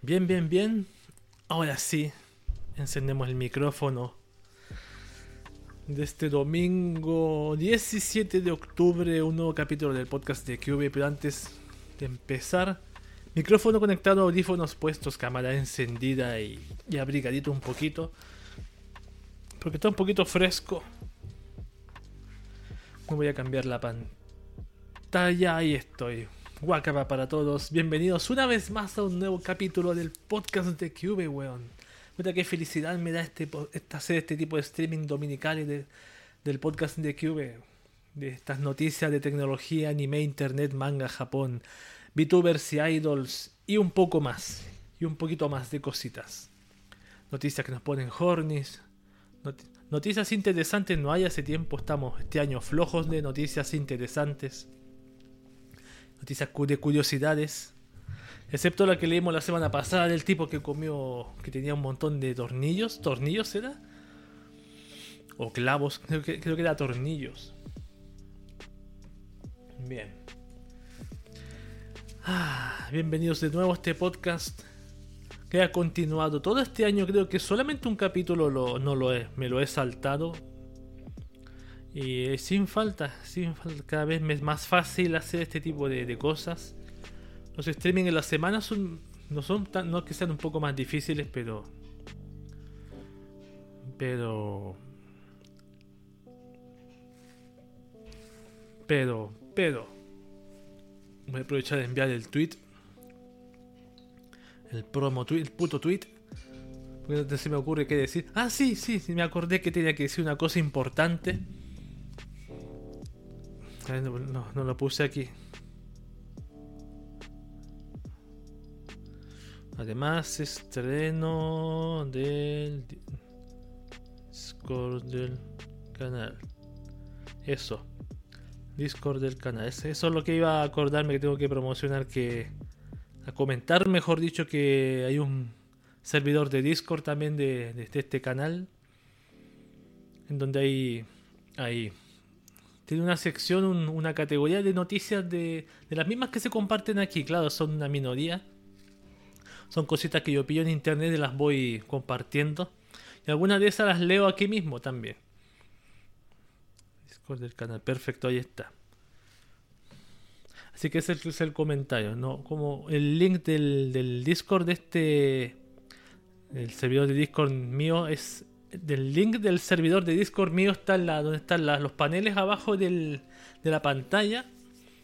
Bien, bien, bien. Ahora sí, encendemos el micrófono de este domingo 17 de octubre, un nuevo capítulo del podcast de QV. Pero antes de empezar, micrófono conectado, audífonos puestos, cámara encendida y, y abrigadito un poquito. Porque está un poquito fresco. Me voy a cambiar la pantalla. Ahí estoy. Guacaba para todos, bienvenidos una vez más a un nuevo capítulo del podcast de Cube, weón. Mira qué felicidad me da este, hacer este tipo de streaming dominicales del podcast de Cube. De estas noticias de tecnología, anime, internet, manga, Japón, VTubers y idols y un poco más. Y un poquito más de cositas. Noticias que nos ponen hornies. noticias interesantes no hay hace tiempo, estamos este año flojos de noticias interesantes noticias de curiosidades. Excepto la que leímos la semana pasada del tipo que comió, que tenía un montón de tornillos. ¿Tornillos era? O clavos, creo que, creo que era tornillos. Bien. Ah, bienvenidos de nuevo a este podcast que ha continuado todo este año. Creo que solamente un capítulo no lo he, me lo he saltado y sin falta, sin falta, cada vez es más fácil hacer este tipo de, cosas. Los streaming en la semana son, no son tan, no que sean un poco más difíciles, pero... Pero... Pero, pero... Voy a aprovechar de enviar el tweet. El promo tweet, el puto tweet. Porque no se me ocurre qué decir. Ah, sí, sí, sí, me acordé que tenía que decir una cosa importante. No, lo puse aquí. Además, estreno del Discord del canal. Eso. Discord del canal. Eso es lo que iba a acordarme que tengo que promocionar. Que. A comentar, mejor dicho, que hay un servidor de Discord también de, de este canal. En donde hay. Hay tiene una sección, una categoría de noticias de, las mismas que se comparten aquí. Claro, son una minoría. Son cositas que yo pillo en internet y las voy compartiendo. Y algunas de esas las leo aquí mismo también. Discord del canal, perfecto, ahí está. Así que ese es el comentario, ¿no? Como el link del, del Discord de este. El servidor de Discord mío es del link del servidor de Discord mío está la, donde están los paneles abajo de la pantalla.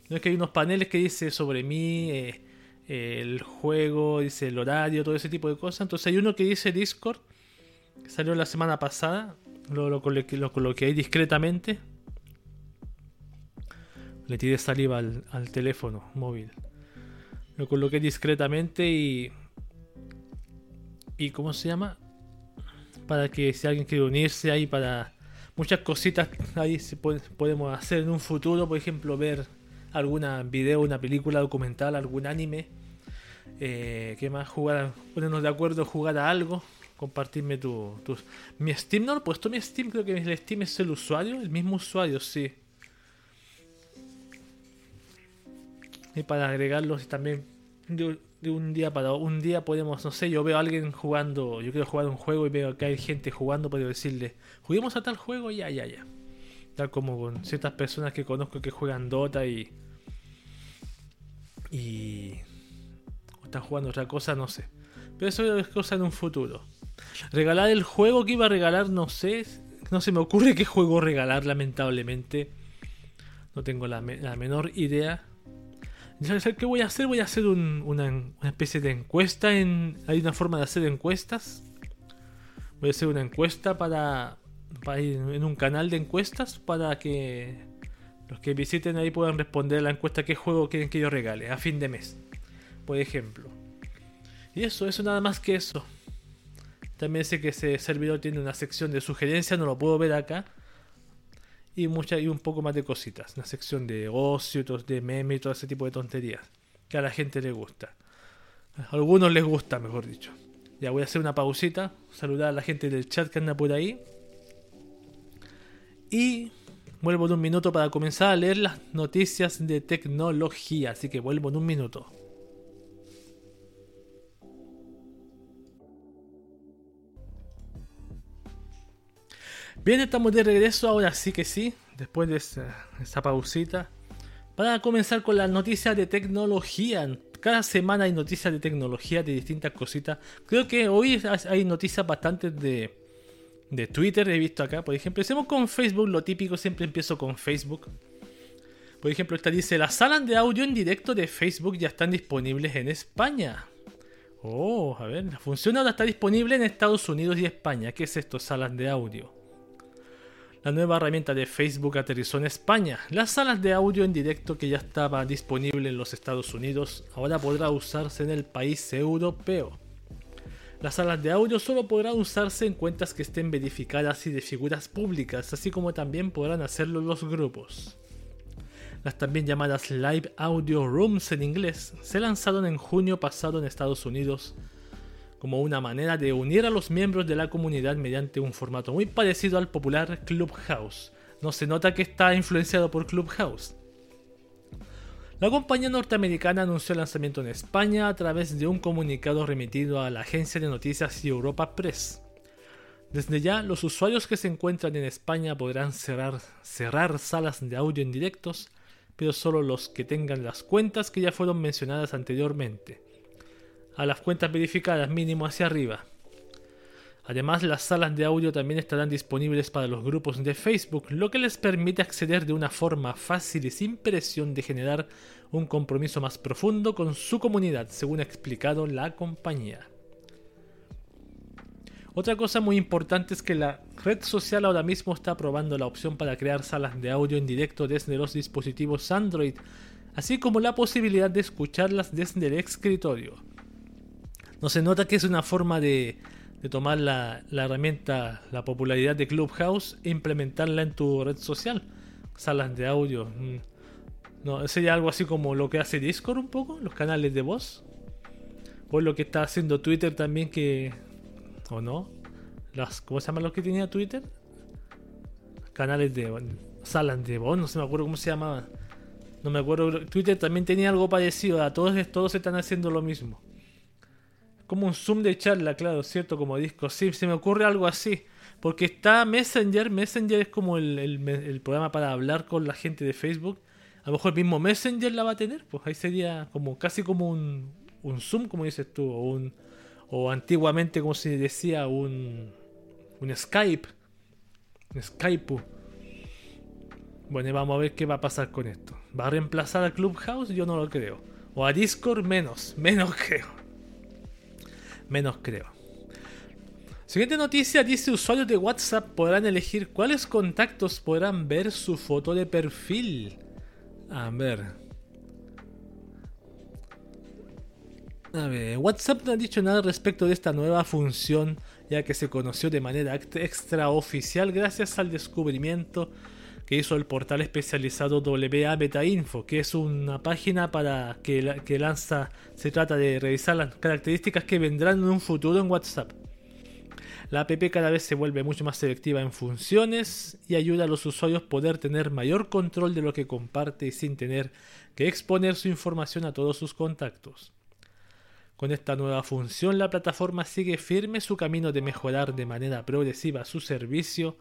No es que hay unos paneles que dice sobre mí, eh, el juego, dice el horario, todo ese tipo de cosas. Entonces hay uno que dice Discord, salió la semana pasada. Lo, lo, coloqué, ahí discretamente. Le tiré saliva al, al teléfono móvil. Lo coloqué discretamente y. ¿Y cómo se llama? Para que si alguien quiere unirse ahí para muchas cositas ahí se podemos hacer en un futuro, por ejemplo, ver alguna video, una película documental, algún anime. Eh, ¿Qué más? Jugar, ponernos de acuerdo, jugar a algo, compartirme tu, tus... Mi Steam no lo he puesto, mi Steam creo que el Steam es el usuario, el mismo usuario, sí. Y para agregarlos también de un día para un día podemos, no sé, yo veo a alguien jugando, yo quiero jugar un juego y veo que hay gente jugando, puedo decirle, juguemos a tal juego, ya, ya, ya. Tal como con ciertas personas que conozco que juegan Dota y. y. están jugando otra cosa, no sé. Pero eso es cosa en un futuro. Regalar el juego que iba a regalar, no sé. No se me ocurre qué juego regalar, lamentablemente. No tengo la, la menor idea. ¿Qué voy a hacer? Voy a hacer una, especie de encuesta. En, hay una forma de hacer encuestas. Voy a hacer una encuesta para, para ir en un canal de encuestas para que los que visiten ahí puedan responder a la encuesta qué juego quieren que yo regale a fin de mes. Por ejemplo. Y eso, eso nada más que eso. También sé que ese servidor tiene una sección de sugerencias, no lo puedo ver acá y, mucha, y un poco más de cositas. Una sección de ocio, de memes y todo ese tipo de tonterías que a la gente le gusta. A algunos les gusta, mejor dicho. Ya voy a hacer una pausita, saludar a la gente del chat que anda por ahí. Y vuelvo en un minuto para comenzar a leer las noticias de tecnología. Así que vuelvo en un minuto. Bien, estamos de regreso, ahora sí que sí, después de esa, pausita, para comenzar con las noticias de tecnología. Cada semana hay noticias de tecnología, de distintas cositas. Creo que hoy hay noticias bastante de, de Twitter, he visto acá. Por ejemplo, empecemos con Facebook, lo típico, siempre empiezo con Facebook. Por ejemplo, esta dice, las salas de audio en directo de Facebook ya están disponibles en España. Oh, a ver, la función ahora está disponible en Estados Unidos y España. ¿Qué es esto? Salas de audio. La nueva herramienta de Facebook aterrizó en España. Las salas de audio en directo que ya estaba disponible en los Estados Unidos ahora podrá usarse en el país europeo. Las salas de audio solo podrán usarse en cuentas que estén verificadas y de figuras públicas, así como también podrán hacerlo los grupos. Las también llamadas Live Audio Rooms en inglés se lanzaron en junio pasado en Estados Unidos como una manera de unir a los miembros de la comunidad mediante un formato muy parecido al popular Clubhouse. No se nota que está influenciado por Clubhouse. La compañía norteamericana anunció el lanzamiento en España a través de un comunicado remitido a la agencia de noticias Europa Press. Desde ya, los usuarios que se encuentran en España podrán cerrar, salas de audio en directos pero solo los que tengan las cuentas que ya fueron mencionadas anteriormente. A las cuentas verificadas mínimo hacia arriba. Además, las salas de audio también estarán disponibles para los grupos de Facebook, lo que les permite acceder de una forma fácil y sin presión de generar un compromiso más profundo con su comunidad, según ha explicado la compañía. Otra cosa muy importante es que la red social ahora mismo está probando la opción para crear salas de audio en directo desde los dispositivos Android, así como la posibilidad de escucharlas desde el escritorio. No se nota que es una forma de, tomar la, herramienta, la popularidad de Clubhouse e implementarla en tu red social. Salas de audio. Mm. No, sería algo así como lo que hace Discord un poco, los canales de voz. O lo que está haciendo Twitter también que ¿O no? Las, ¿Cómo se llaman los que tenía Twitter? Canales de salas de voz, no se me acuerdo cómo se llamaba. No me acuerdo. Twitter también tenía algo parecido. A todos, todos están haciendo lo mismo. Como un zoom de charla, claro, ¿cierto? Como disco. Sí, se me ocurre algo así. Porque está Messenger. Messenger es como el, el, programa para hablar con la gente de Facebook. A lo mejor el mismo Messenger la va a tener. Pues ahí sería como casi como un, un Zoom, como dices tú. O un, o antiguamente, como se decía, un, un Skype. Un Skype. Bueno, vamos a ver qué va a pasar con esto. ¿Va a reemplazar a Clubhouse? Yo no lo creo. O a Discord, menos. Menos creo. Menos creo. Siguiente noticia dice usuarios de WhatsApp podrán elegir cuáles contactos podrán ver su foto de perfil. A ver. A ver, WhatsApp no ha dicho nada respecto de esta nueva función, ya que se conoció de manera extraoficial gracias al descubrimiento hizo el portal especializado WA Beta Info, que es una página para que, que lanza, se trata de revisar las características que vendrán en un futuro en WhatsApp. La app cada vez se vuelve mucho más selectiva en funciones y ayuda a los usuarios poder tener mayor control de lo que comparte sin tener que exponer su información a todos sus contactos. Con esta nueva función, la plataforma sigue firme su camino de mejorar de manera progresiva su servicio,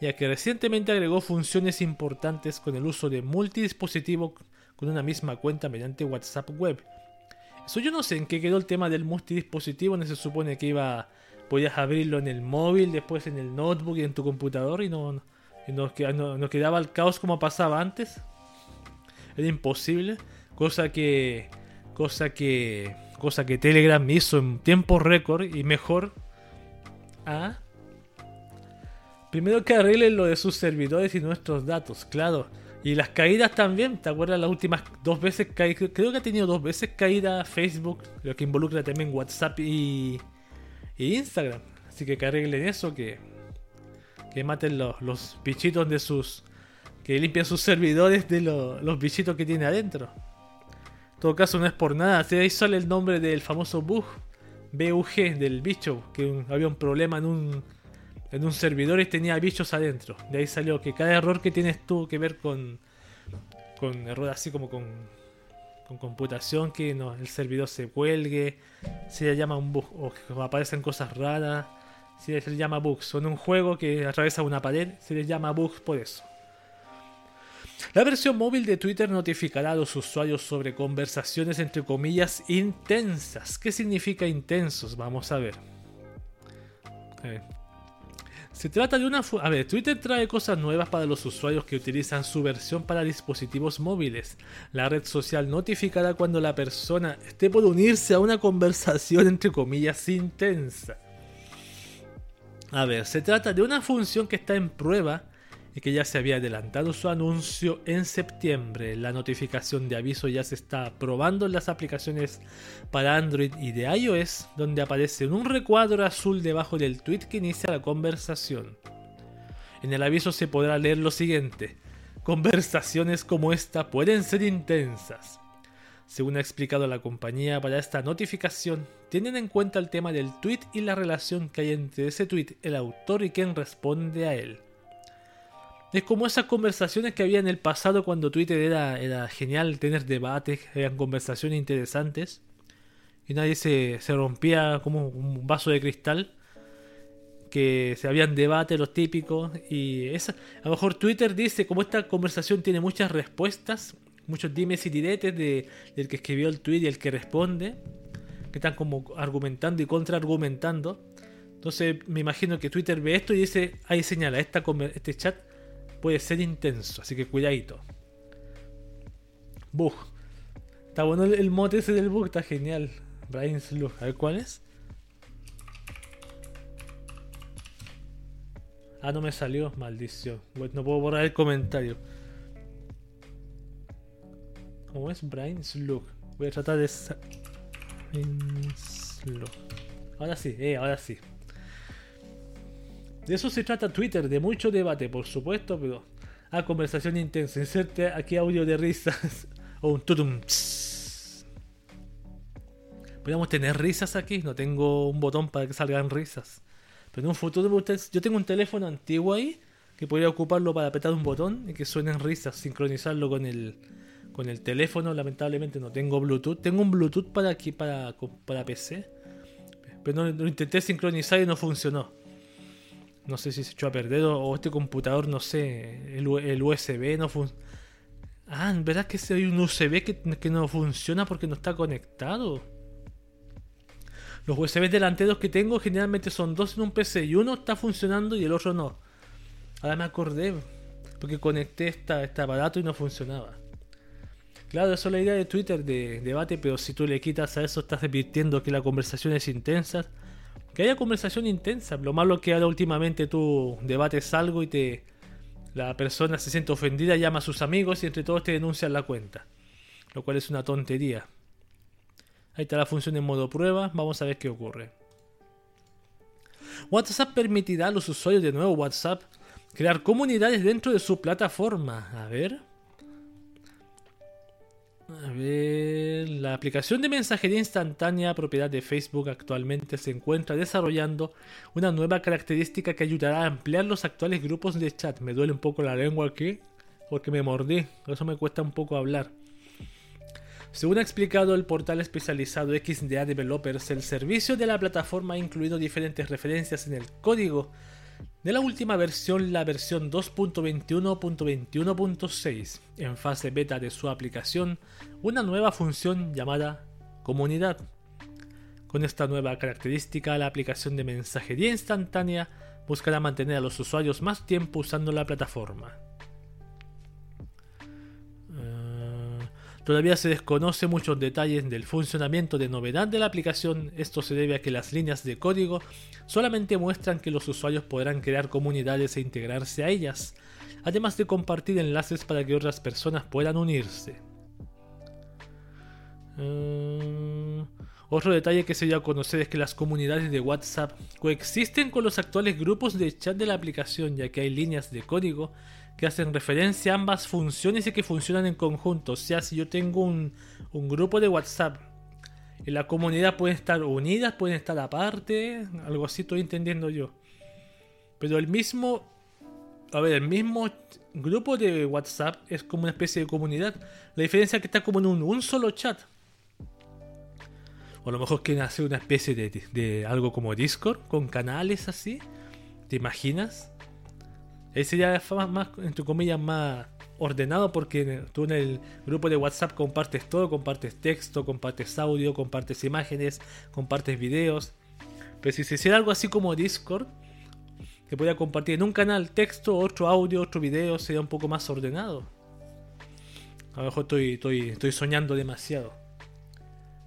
ya que recientemente agregó funciones importantes con el uso de multidispositivo con una misma cuenta mediante WhatsApp Web. Eso yo no sé en qué quedó el tema del multidispositivo, no se supone que iba podías abrirlo en el móvil, después en el notebook y en tu computador y no, no, no quedaba el caos como pasaba antes. Era imposible, cosa que cosa que cosa que Telegram hizo en tiempo récord y mejor. ¿Ah? Primero que arreglen lo de sus servidores y nuestros datos, claro. Y las caídas también, ¿te acuerdas las últimas dos veces caídas? Creo que ha tenido dos veces caída Facebook, lo que involucra también WhatsApp y, Instagram. Así que que arreglen eso, que, que maten los, los bichitos de sus... Que limpien sus servidores de los bichitos que tiene adentro. En todo caso, no es por nada. ahí sale el nombre del famoso bug, BUG, del bicho, que había un problema en un, en un servidor y tenía bichos adentro. De ahí salió que cada error que tienes tuvo que ver con, con error así como con, con computación, que el servidor se cuelgue, se llama un bug, o aparecen cosas raras. se les llama bugs. Son un juego que atraviesa una pared, se les llama bugs por eso. La versión móvil de Twitter notificará a los usuarios sobre conversaciones entre comillas intensas. ¿Qué significa intensos? Vamos a ver. Eh, se trata de una... A ver, Twitter trae cosas nuevas para los usuarios que utilizan su versión para dispositivos móviles. La red social notificará cuando la persona esté por unirse a una conversación entre comillas intensa. A ver, se trata de una función que está en prueba y que ya se había adelantado su anuncio en septiembre. La notificación de aviso ya se está probando en las aplicaciones para Android y de iOS, donde aparece un recuadro azul debajo del tweet que inicia la conversación. En el aviso se podrá leer lo siguiente. Conversaciones como esta pueden ser intensas. Según ha explicado la compañía para esta notificación, tienen en cuenta el tema del tweet y la relación que hay entre ese tweet, el autor y quien responde a él. Es como esas conversaciones que había en el pasado cuando Twitter era, era genial, tener debates, eran conversaciones interesantes. Y nadie se, se rompía como un vaso de cristal. Que se habían debates los típicos. Y esa, a lo mejor Twitter dice, como esta conversación tiene muchas respuestas, muchos dimes y diretes de, del que escribió el tweet y el que responde, que están como argumentando y contraargumentando. Entonces me imagino que Twitter ve esto y dice, ahí señala, esta, este chat puede ser intenso, así que cuidadito. Bug. Está bueno el, mote ese del bug, está genial. Brian Slug. A ver cuál es. Ah, no me salió, maldición. No puedo borrar el comentario. ¿Cómo es Brian Slug? Voy a tratar de. Slug. Ahora sí, eh, ahora sí. De eso se trata Twitter, de mucho debate, por supuesto, pero. Ah, conversación intensa. Inserte aquí audio de risas. o un tutum. Podríamos tener risas aquí. No tengo un botón para que salgan risas. Pero en un futuro, ustedes, yo tengo un teléfono antiguo ahí que podría ocuparlo para apretar un botón y que suenen risas, sincronizarlo con el, con el teléfono. Lamentablemente no tengo Bluetooth. Tengo un Bluetooth para aquí, para, para PC. Pero no, lo intenté sincronizar y no funcionó. No sé si se echó a perder o, este computador, no sé, el, USB no funciona. Ah, ¿verdad que hay un USB que, que, no funciona porque no está conectado? Los USB delanteros que tengo generalmente son dos en un PC y uno está funcionando y el otro no. Ahora me acordé porque conecté esta, este aparato y no funcionaba. Claro, eso es la idea de Twitter de debate, pero si tú le quitas a eso estás repitiendo que la conversación es intensa que haya conversación intensa. Lo malo que ahora últimamente tú debates algo y te la persona se siente ofendida, llama a sus amigos y entre todos te denuncian la cuenta. Lo cual es una tontería. Ahí está la función en modo prueba. Vamos a ver qué ocurre. WhatsApp permitirá a los usuarios de nuevo WhatsApp crear comunidades dentro de su plataforma. A ver. A ver, la aplicación de mensajería instantánea propiedad de Facebook actualmente se encuentra desarrollando una nueva característica que ayudará a ampliar los actuales grupos de chat. Me duele un poco la lengua aquí porque me mordí, eso me cuesta un poco hablar. Según ha explicado el portal especializado XDA Developers, el servicio de la plataforma ha incluido diferentes referencias en el código de la última versión, la versión 2.21.21.6, en fase beta de su aplicación, una nueva función llamada Comunidad. Con esta nueva característica, la aplicación de mensajería instantánea buscará mantener a los usuarios más tiempo usando la plataforma. Todavía se desconoce muchos detalles del funcionamiento de novedad de la aplicación. Esto se debe a que las líneas de código solamente muestran que los usuarios podrán crear comunidades e integrarse a ellas, además de compartir enlaces para que otras personas puedan unirse. Uh, otro detalle que se dio a conocer es que las comunidades de WhatsApp coexisten con los actuales grupos de chat de la aplicación, ya que hay líneas de código que hacen referencia a ambas funciones y que funcionan en conjunto. O sea, si yo tengo un, grupo de WhatsApp y la comunidad puede estar unidas, pueden estar aparte, algo así estoy entendiendo yo. Pero el mismo, a ver, el mismo grupo de WhatsApp es como una especie de comunidad. La diferencia es que está como en un, un solo chat. O a lo mejor quieren hacer una especie de, de algo como Discord, con canales así. ¿Te imaginas? Ese es más, más, entre comillas, más ordenado porque tú en el grupo de WhatsApp compartes todo, compartes texto, compartes audio, compartes imágenes, compartes videos. Pero si se hiciera algo así como Discord, que pueda compartir en un canal texto, otro audio, otro video, sería un poco más ordenado. A lo mejor estoy, estoy, estoy soñando demasiado.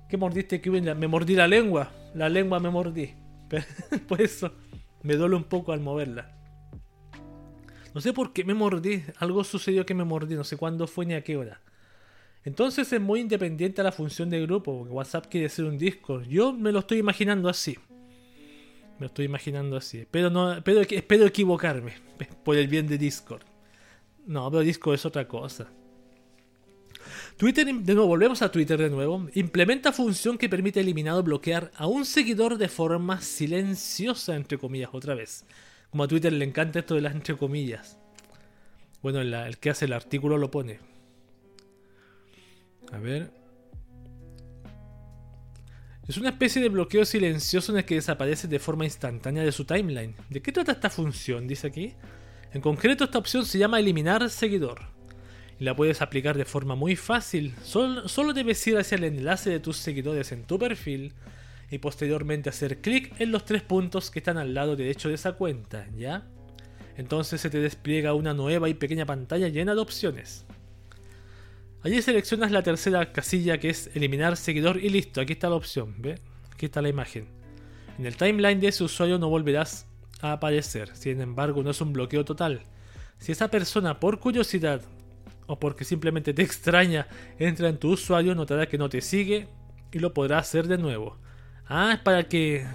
¿Qué mordiste, que Me mordí la lengua. La lengua me mordí. Por eso me duele un poco al moverla. No sé por qué me mordí. Algo sucedió que me mordí. No sé cuándo fue ni a qué hora. Entonces es muy independiente a la función de grupo. Porque WhatsApp quiere ser un Discord. Yo me lo estoy imaginando así. Me lo estoy imaginando así. Pero no, pero espero equivocarme. Por el bien de Discord. No, pero Discord es otra cosa. Twitter, de nuevo, volvemos a Twitter de nuevo. Implementa función que permite eliminar o bloquear a un seguidor de forma silenciosa, entre comillas, otra vez. Como a Twitter le encanta esto de las entre comillas. Bueno, el que hace el artículo lo pone. A ver. Es una especie de bloqueo silencioso en el que desaparece de forma instantánea de su timeline. ¿De qué trata esta función? Dice aquí. En concreto, esta opción se llama eliminar seguidor. Y la puedes aplicar de forma muy fácil. Solo, solo debes ir hacia el enlace de tus seguidores en tu perfil y posteriormente hacer clic en los tres puntos que están al lado derecho de esa cuenta, ¿ya? Entonces se te despliega una nueva y pequeña pantalla llena de opciones. Allí seleccionas la tercera casilla que es eliminar seguidor y listo, aquí está la opción, ¿ve? Aquí está la imagen. En el timeline de ese usuario no volverás a aparecer, sin embargo no es un bloqueo total. Si esa persona por curiosidad o porque simplemente te extraña entra en tu usuario, notará que no te sigue y lo podrá hacer de nuevo. Ah, es para que.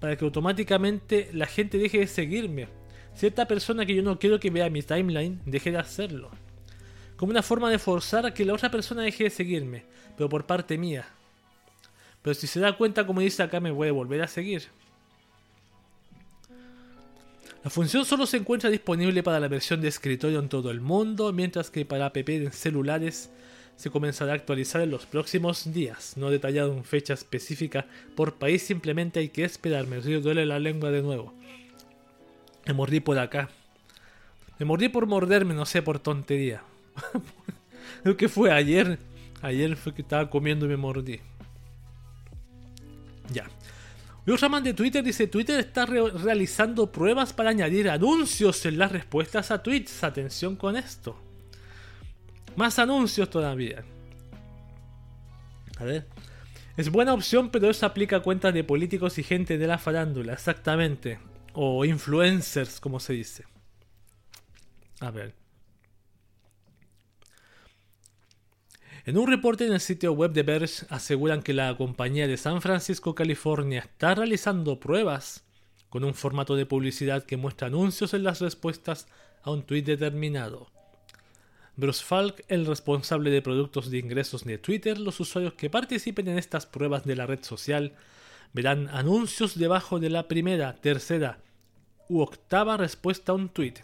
Para que automáticamente la gente deje de seguirme. Cierta persona que yo no quiero que vea mi timeline deje de hacerlo. Como una forma de forzar a que la otra persona deje de seguirme, pero por parte mía. Pero si se da cuenta, como dice acá, me puede volver a seguir. La función solo se encuentra disponible para la versión de escritorio en todo el mundo, mientras que para app en celulares se comenzará a actualizar en los próximos días. No detallado en fecha específica por país, simplemente hay que esperar. Me duele la lengua de nuevo. Me mordí por acá. Me mordí por morderme, no sé, por tontería. Creo que fue ayer. Ayer fue que estaba comiendo y me mordí. Ya. Raman de Twitter dice, Twitter está realizando pruebas para añadir anuncios en las respuestas a tweets. Atención con esto. Más anuncios todavía. A ver. Es buena opción, pero eso aplica a cuentas de políticos y gente de la farándula, exactamente. O influencers, como se dice. A ver. En un reporte en el sitio web de Verge aseguran que la compañía de San Francisco, California, está realizando pruebas con un formato de publicidad que muestra anuncios en las respuestas a un tweet determinado. Bruce Falk, el responsable de productos de ingresos de Twitter, los usuarios que participen en estas pruebas de la red social verán anuncios debajo de la primera, tercera u octava respuesta a un tweet,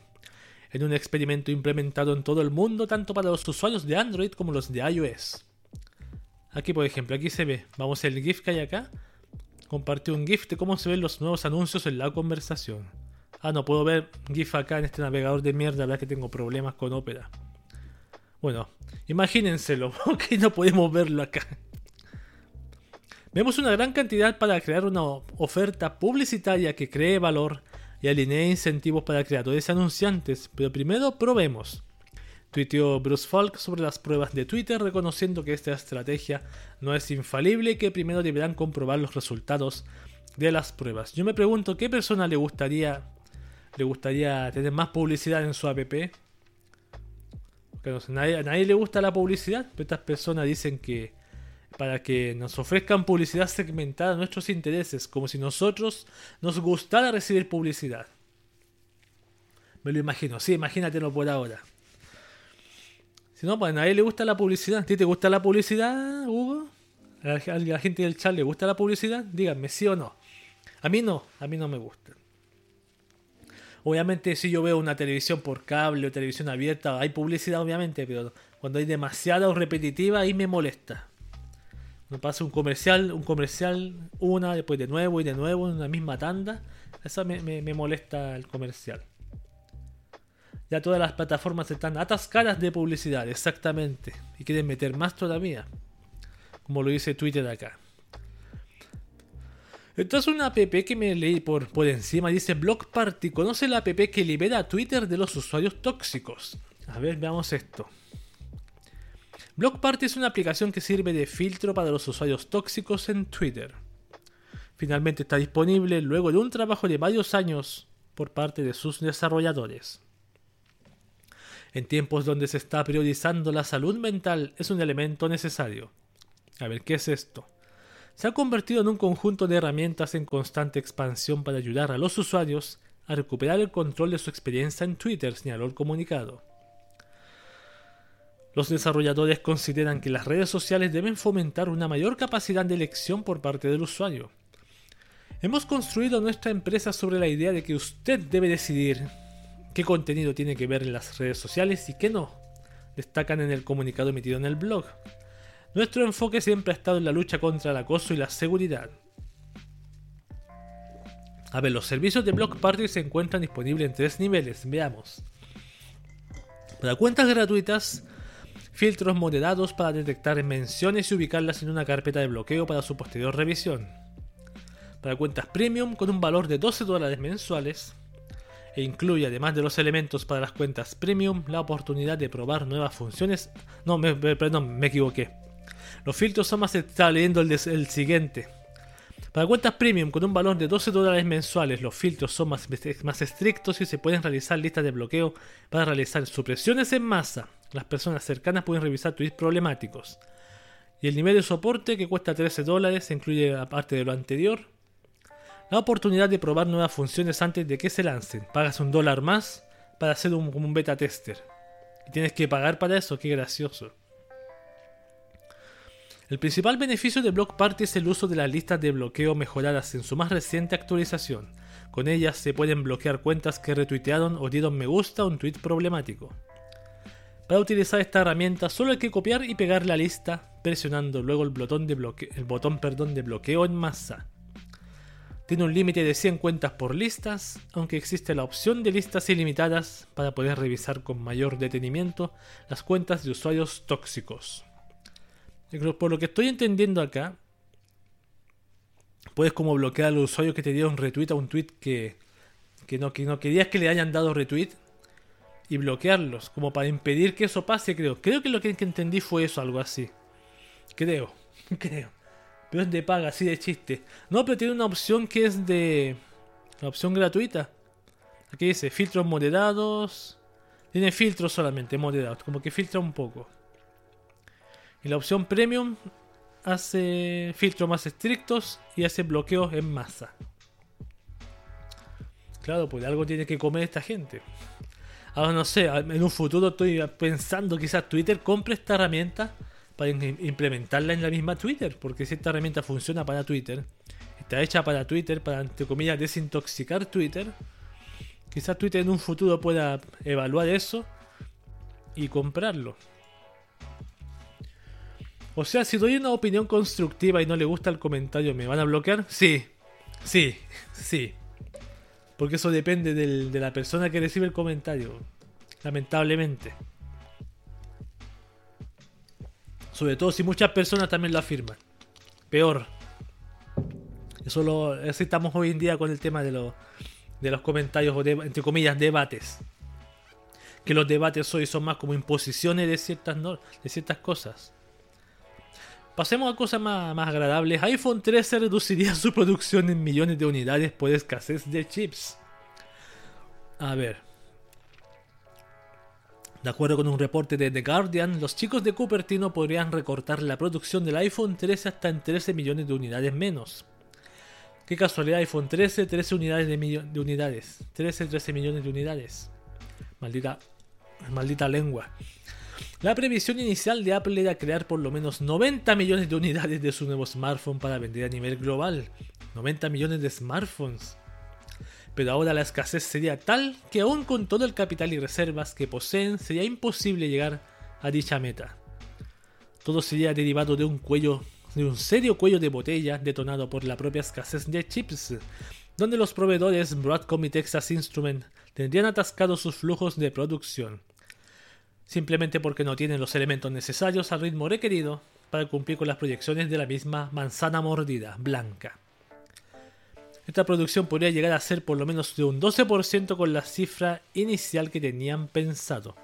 en un experimento implementado en todo el mundo tanto para los usuarios de Android como los de iOS. Aquí por ejemplo, aquí se ve, vamos al GIF que hay acá, compartí un GIF de cómo se ven los nuevos anuncios en la conversación. Ah, no puedo ver GIF acá en este navegador de mierda, la verdad que tengo problemas con Opera. Bueno, imagínenselo, que no podemos verlo acá. Vemos una gran cantidad para crear una oferta publicitaria que cree valor y alinee incentivos para creadores y anunciantes, pero primero probemos. Tuiteó Bruce Falk sobre las pruebas de Twitter reconociendo que esta estrategia no es infalible y que primero deberán comprobar los resultados de las pruebas. Yo me pregunto qué persona le gustaría le gustaría tener más publicidad en su app a nadie, le gusta la publicidad, pero estas personas dicen que para que nos ofrezcan publicidad segmentada a nuestros intereses, como si nosotros nos gustara recibir publicidad. Me lo imagino, sí, imagínatelo por ahora. Si no, pues a nadie le gusta la publicidad. ¿A ti te gusta la publicidad, Hugo? ¿A la gente del chat le gusta la publicidad? Díganme, sí o no. A mí no, a mí no me gusta. Obviamente si yo veo una televisión por cable o televisión abierta, hay publicidad obviamente, pero cuando hay demasiada o repetitiva ahí me molesta. No pasa un comercial, un comercial, una, después de nuevo y de nuevo en una misma tanda. Eso me, me molesta el comercial. Ya todas las plataformas están atascadas de publicidad, exactamente. Y quieren meter más todavía. Como lo dice Twitter acá. Esta es una app que me leí por, por encima. Dice Block Party. Conoce la app que libera a Twitter de los usuarios tóxicos. A ver, veamos esto. Block Party es una aplicación que sirve de filtro para los usuarios tóxicos en Twitter. Finalmente está disponible luego de un trabajo de varios años por parte de sus desarrolladores. En tiempos donde se está priorizando la salud mental es un elemento necesario. A ver, ¿qué es esto? Se ha convertido en un conjunto de herramientas en constante expansión para ayudar a los usuarios a recuperar el control de su experiencia en Twitter, señaló el comunicado. Los desarrolladores consideran que las redes sociales deben fomentar una mayor capacidad de elección por parte del usuario. Hemos construido nuestra empresa sobre la idea de que usted debe decidir qué contenido tiene que ver en las redes sociales y qué no, destacan en el comunicado emitido en el blog. Nuestro enfoque siempre ha estado en la lucha contra el acoso y la seguridad. A ver, los servicios de Block Party se encuentran disponibles en tres niveles. Veamos. Para cuentas gratuitas, filtros moderados para detectar menciones y ubicarlas en una carpeta de bloqueo para su posterior revisión. Para cuentas premium con un valor de 12 dólares mensuales. E incluye, además de los elementos para las cuentas premium, la oportunidad de probar nuevas funciones. No, perdón, me equivoqué. Los filtros son más. Estaba leyendo el, el siguiente. Para cuentas premium con un valor de 12 dólares mensuales, los filtros son más, más estrictos y se pueden realizar listas de bloqueo para realizar supresiones en masa. Las personas cercanas pueden revisar tweets problemáticos. Y el nivel de soporte que cuesta 13 dólares incluye, aparte de lo anterior, la oportunidad de probar nuevas funciones antes de que se lancen. Pagas un dólar más para hacer un, un beta tester. Y tienes que pagar para eso, qué gracioso. El principal beneficio de Block Party es el uso de las listas de bloqueo mejoradas en su más reciente actualización. Con ellas se pueden bloquear cuentas que retuitearon o dieron me gusta a un tweet problemático. Para utilizar esta herramienta solo hay que copiar y pegar la lista presionando luego el botón de, perdón, de bloqueo en masa. Tiene un límite de 100 cuentas por listas, aunque existe la opción de listas ilimitadas para poder revisar con mayor detenimiento las cuentas de usuarios tóxicos. Por lo que estoy entendiendo acá, puedes como bloquear a los usuarios que te dieron retweet a un tweet que, que, no, que no querías que le hayan dado retweet y bloquearlos, como para impedir que eso pase, creo. Creo que lo que entendí fue eso, algo así. Creo, creo. Pero es de paga, así de chiste. No, pero tiene una opción que es de... La opción gratuita. Aquí dice filtros moderados. Tiene filtros solamente moderados, como que filtra un poco. La opción premium hace filtros más estrictos y hace bloqueos en masa. Claro, pues algo tiene que comer esta gente. Ahora no sé, en un futuro estoy pensando quizás Twitter compre esta herramienta para implementarla en la misma Twitter, porque si esta herramienta funciona para Twitter, está hecha para Twitter, para entre comillas desintoxicar Twitter, quizás Twitter en un futuro pueda evaluar eso y comprarlo. O sea, si doy una opinión constructiva y no le gusta el comentario, ¿me van a bloquear? Sí, sí, sí. Porque eso depende de la persona que recibe el comentario. Lamentablemente. Sobre todo si muchas personas también lo afirman. Peor. Eso lo así estamos hoy en día con el tema de, los comentarios o de, entre comillas, debates. Que los debates hoy son más como imposiciones de ciertas, de ciertas cosas. Pasemos a cosas más, agradables. iPhone 13 reduciría su producción en millones de unidades por escasez de chips. A ver. De acuerdo con un reporte de The Guardian, los chicos de Cupertino podrían recortar la producción del iPhone 13 hasta en 13 millones de unidades menos. Qué casualidad, iPhone 13, 13 unidades de, de unidades. 13, 13 millones de unidades. Maldita, maldita lengua. La previsión inicial de Apple era crear por lo menos 90 millones de unidades de su nuevo smartphone para vender a nivel global. 90 millones de smartphones. Pero ahora la escasez sería tal que aún con todo el capital y reservas que poseen sería imposible llegar a dicha meta. Todo sería derivado de un cuello de un serio cuello de botella detonado por la propia escasez de chips, donde los proveedores Broadcom y Texas Instrument tendrían atascados sus flujos de producción, simplemente porque no tienen los elementos necesarios al ritmo requerido para cumplir con las proyecciones de la misma manzana mordida, blanca. Esta producción podría llegar a ser por lo menos de un 12% con la cifra inicial que tenían pensado.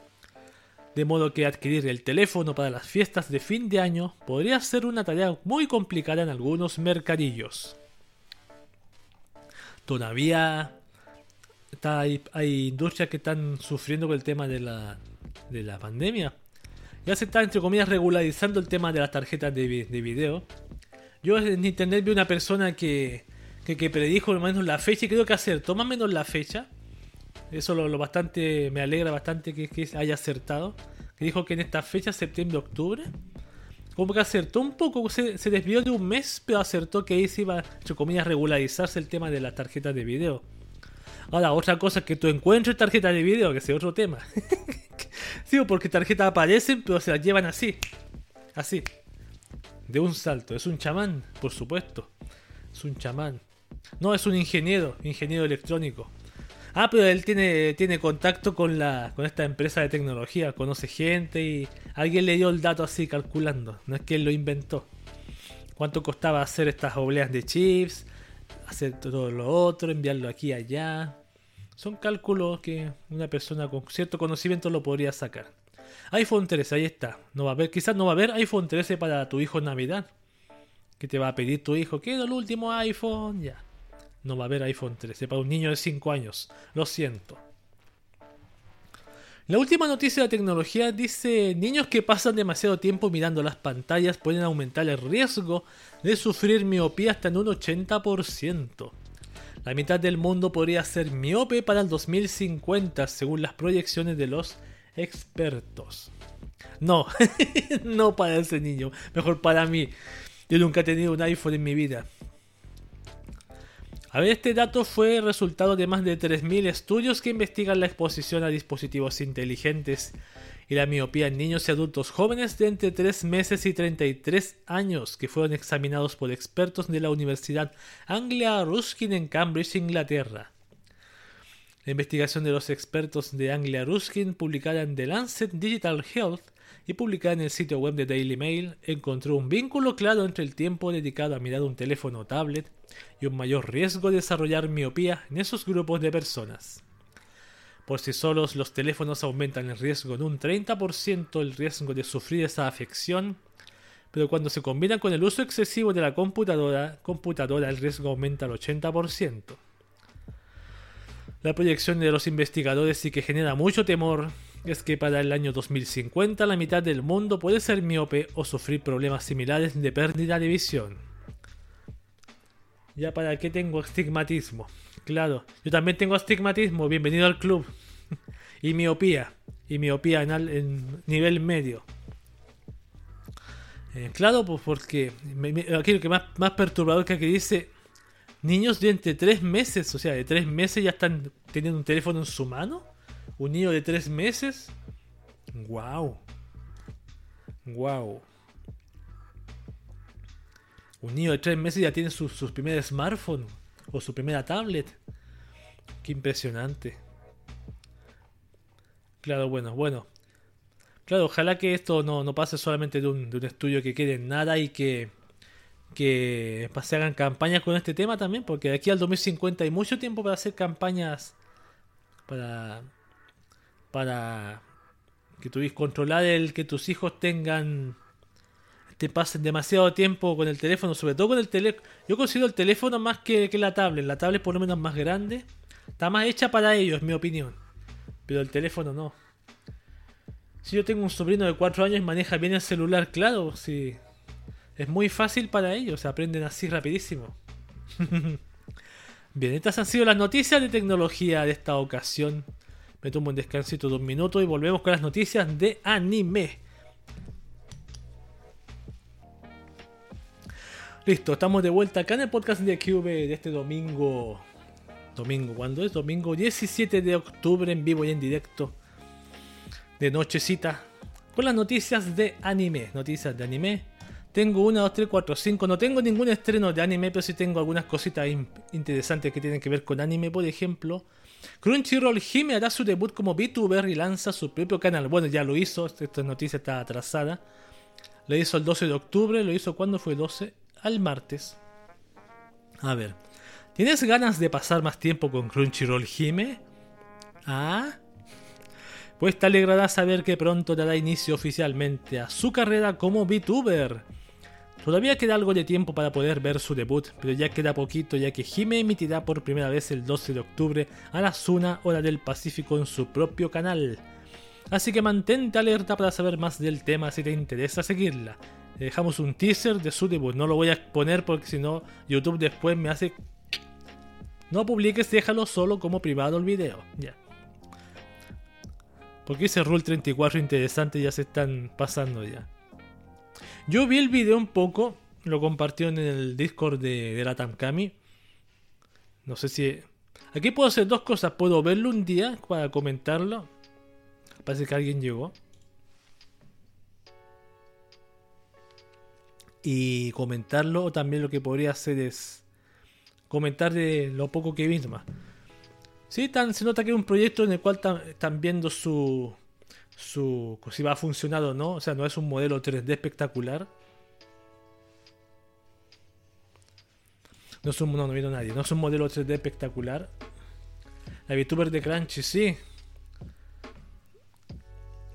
De modo que adquirir el teléfono para las fiestas de fin de año podría ser una tarea muy complicada en algunos mercadillos. Todavía hay, industrias que están sufriendo con el tema de la, de la pandemia. Ya se está, entre comillas, regularizando el tema de las tarjetas de, de video. Yo en internet vi una persona que que, predijo o menos la fecha y creo que acertó más o menos la fecha. Eso lo, bastante me alegra bastante que, haya acertado. Que dijo que en esta fecha, septiembre-octubre, como que acertó un poco, se, desvió de un mes, pero acertó que ahí se iba, entre comillas, regularizarse el tema de las tarjetas de video. Ahora, otra cosa es que tú encuentres tarjetas de video, que es otro tema. sí, porque tarjetas aparecen, pero se las llevan así. Así. De un salto. Es un chamán, por supuesto. Es un chamán. No, es un ingeniero, ingeniero electrónico. Ah, pero él tiene, tiene contacto con, la, con esta empresa de tecnología, conoce gente y alguien le dio el dato así calculando. No es que él lo inventó. ¿Cuánto costaba hacer estas obleas de chips? Hacer todo lo otro, enviarlo aquí y allá. Son cálculos que una persona con cierto conocimiento lo podría sacar. iPhone 13, ahí está. No va a haber, quizás no va a haber iPhone 13 para tu hijo en Navidad. ¿Qué te va a pedir tu hijo? Quiero el último iPhone. Ya no va a haber iPhone 13 para un niño de 5 años. Lo siento. La última noticia de tecnología dice, niños que pasan demasiado tiempo mirando las pantallas pueden aumentar el riesgo de sufrir miopía hasta en un 80%. La mitad del mundo podría ser miope para el 2050 según las proyecciones de los expertos. No, no para ese niño, mejor para mí. Yo nunca he tenido un iPhone en mi vida. A ver, este dato fue resultado de más de 3.000 estudios que investigan la exposición a dispositivos inteligentes y la miopía en niños y adultos jóvenes de entre 3 meses y 33 años que fueron examinados por expertos de la Universidad Anglia Ruskin en Cambridge, Inglaterra. La investigación de los expertos de Anglia Ruskin, publicada en The Lancet Digital Health, y publicada en el sitio web de Daily Mail, encontró un vínculo claro entre el tiempo dedicado a mirar un teléfono o tablet y un mayor riesgo de desarrollar miopía en esos grupos de personas. Por sí solos, los teléfonos aumentan el riesgo en un 30% el riesgo de sufrir esa afección, pero cuando se combinan con el uso excesivo de la computadora, computadora el riesgo aumenta al 80%. La proyección de los investigadores sí que genera mucho temor es que para el año 2050 la mitad del mundo puede ser miope o sufrir problemas similares de pérdida de visión. Ya para qué tengo astigmatismo. Claro, yo también tengo astigmatismo, bienvenido al club. y miopía, y miopía en, nivel medio. Eh, claro, pues porque aquí lo que más, más perturbador que aquí dice, niños de entre 3 meses, o sea, de 3 meses ya están teniendo un teléfono en su mano. Un niño de tres meses. Wow. Wow. Un niño de tres meses ya tiene su, primer smartphone o su primera tablet. Qué impresionante. Claro, bueno, bueno. Claro, ojalá que esto no, no pase solamente de un, de un, estudio que quede en nada y que, que se hagan campañas con este tema también, porque de aquí al 2050 hay mucho tiempo para hacer campañas para para que tuvieras controlar el que tus hijos tengan te pasen demasiado tiempo con el teléfono, sobre todo con el teléfono. Yo considero el teléfono más que, que, la tablet. La tablet por lo menos más grande. Está más hecha para ellos, mi opinión. Pero el teléfono no. Si yo tengo un sobrino de 4 años y maneja bien el celular, claro, sí. Es muy fácil para ellos, aprenden así rapidísimo. bien, estas han sido las noticias de tecnología de esta ocasión. Me tomo un descansito de un minuto y volvemos con las noticias de anime. Listo, estamos de vuelta acá en el podcast de QB de este domingo. Domingo, ¿cuándo es? Domingo 17 de octubre en vivo y en directo. De nochecita. Con las noticias de anime. Noticias de anime. Tengo 1, 2, 3, 4, 5. No tengo ningún estreno de anime, pero sí tengo algunas cositas interesantes que tienen que ver con anime. Por ejemplo, Crunchyroll Hime hará su debut como VTuber y lanza su propio canal. Bueno, ya lo hizo, esta noticia está atrasada. Lo hizo el 12 de octubre, lo hizo cuando fue 12, al martes. A ver, ¿tienes ganas de pasar más tiempo con Crunchyroll Hime? Ah, pues te alegrará saber que pronto dará inicio oficialmente a su carrera como VTuber. Todavía queda algo de tiempo para poder ver su debut, pero ya queda poquito ya que Hime emitirá por primera vez el 12 de octubre a las 1 hora del Pacífico en su propio canal. Así que mantente alerta para saber más del tema si te interesa seguirla. Dejamos un teaser de su debut, no lo voy a poner porque si no YouTube después me hace... No publiques, déjalo solo como privado el video. Ya. Porque ese Rule 34 interesante ya se están pasando ya. Yo vi el video un poco, lo compartió en el Discord de, de la Tamkami. No sé si... Aquí puedo hacer dos cosas. Puedo verlo un día para comentarlo. Parece que alguien llegó. Y comentarlo. O también lo que podría hacer es comentar de lo poco que vi. Sí, se nota que es un proyecto en el cual están viendo su, su si va a funcionar o no. O sea, no es un modelo 3D espectacular. No es un, no, no vino nadie. No es un modelo 3D espectacular. La VTuber de Crunchy, sí.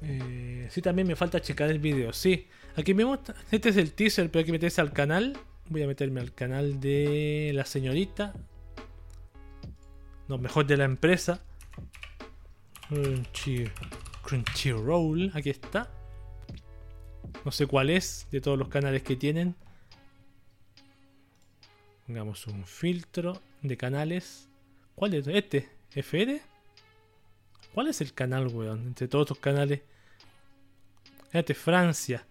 Eh, sí, también me falta checar el video. Sí. Aquí vemos. Este es el teaser, pero hay que meterse al canal. Voy a meterme al canal de la señorita. No, mejor de la empresa. Crunchyroll, aquí está. No sé cuál es de todos los canales que tienen. Pongamos un filtro de canales. ¿Cuál es este? ¿FR? ¿Cuál es el canal, weón? Entre todos estos canales. Este Francia.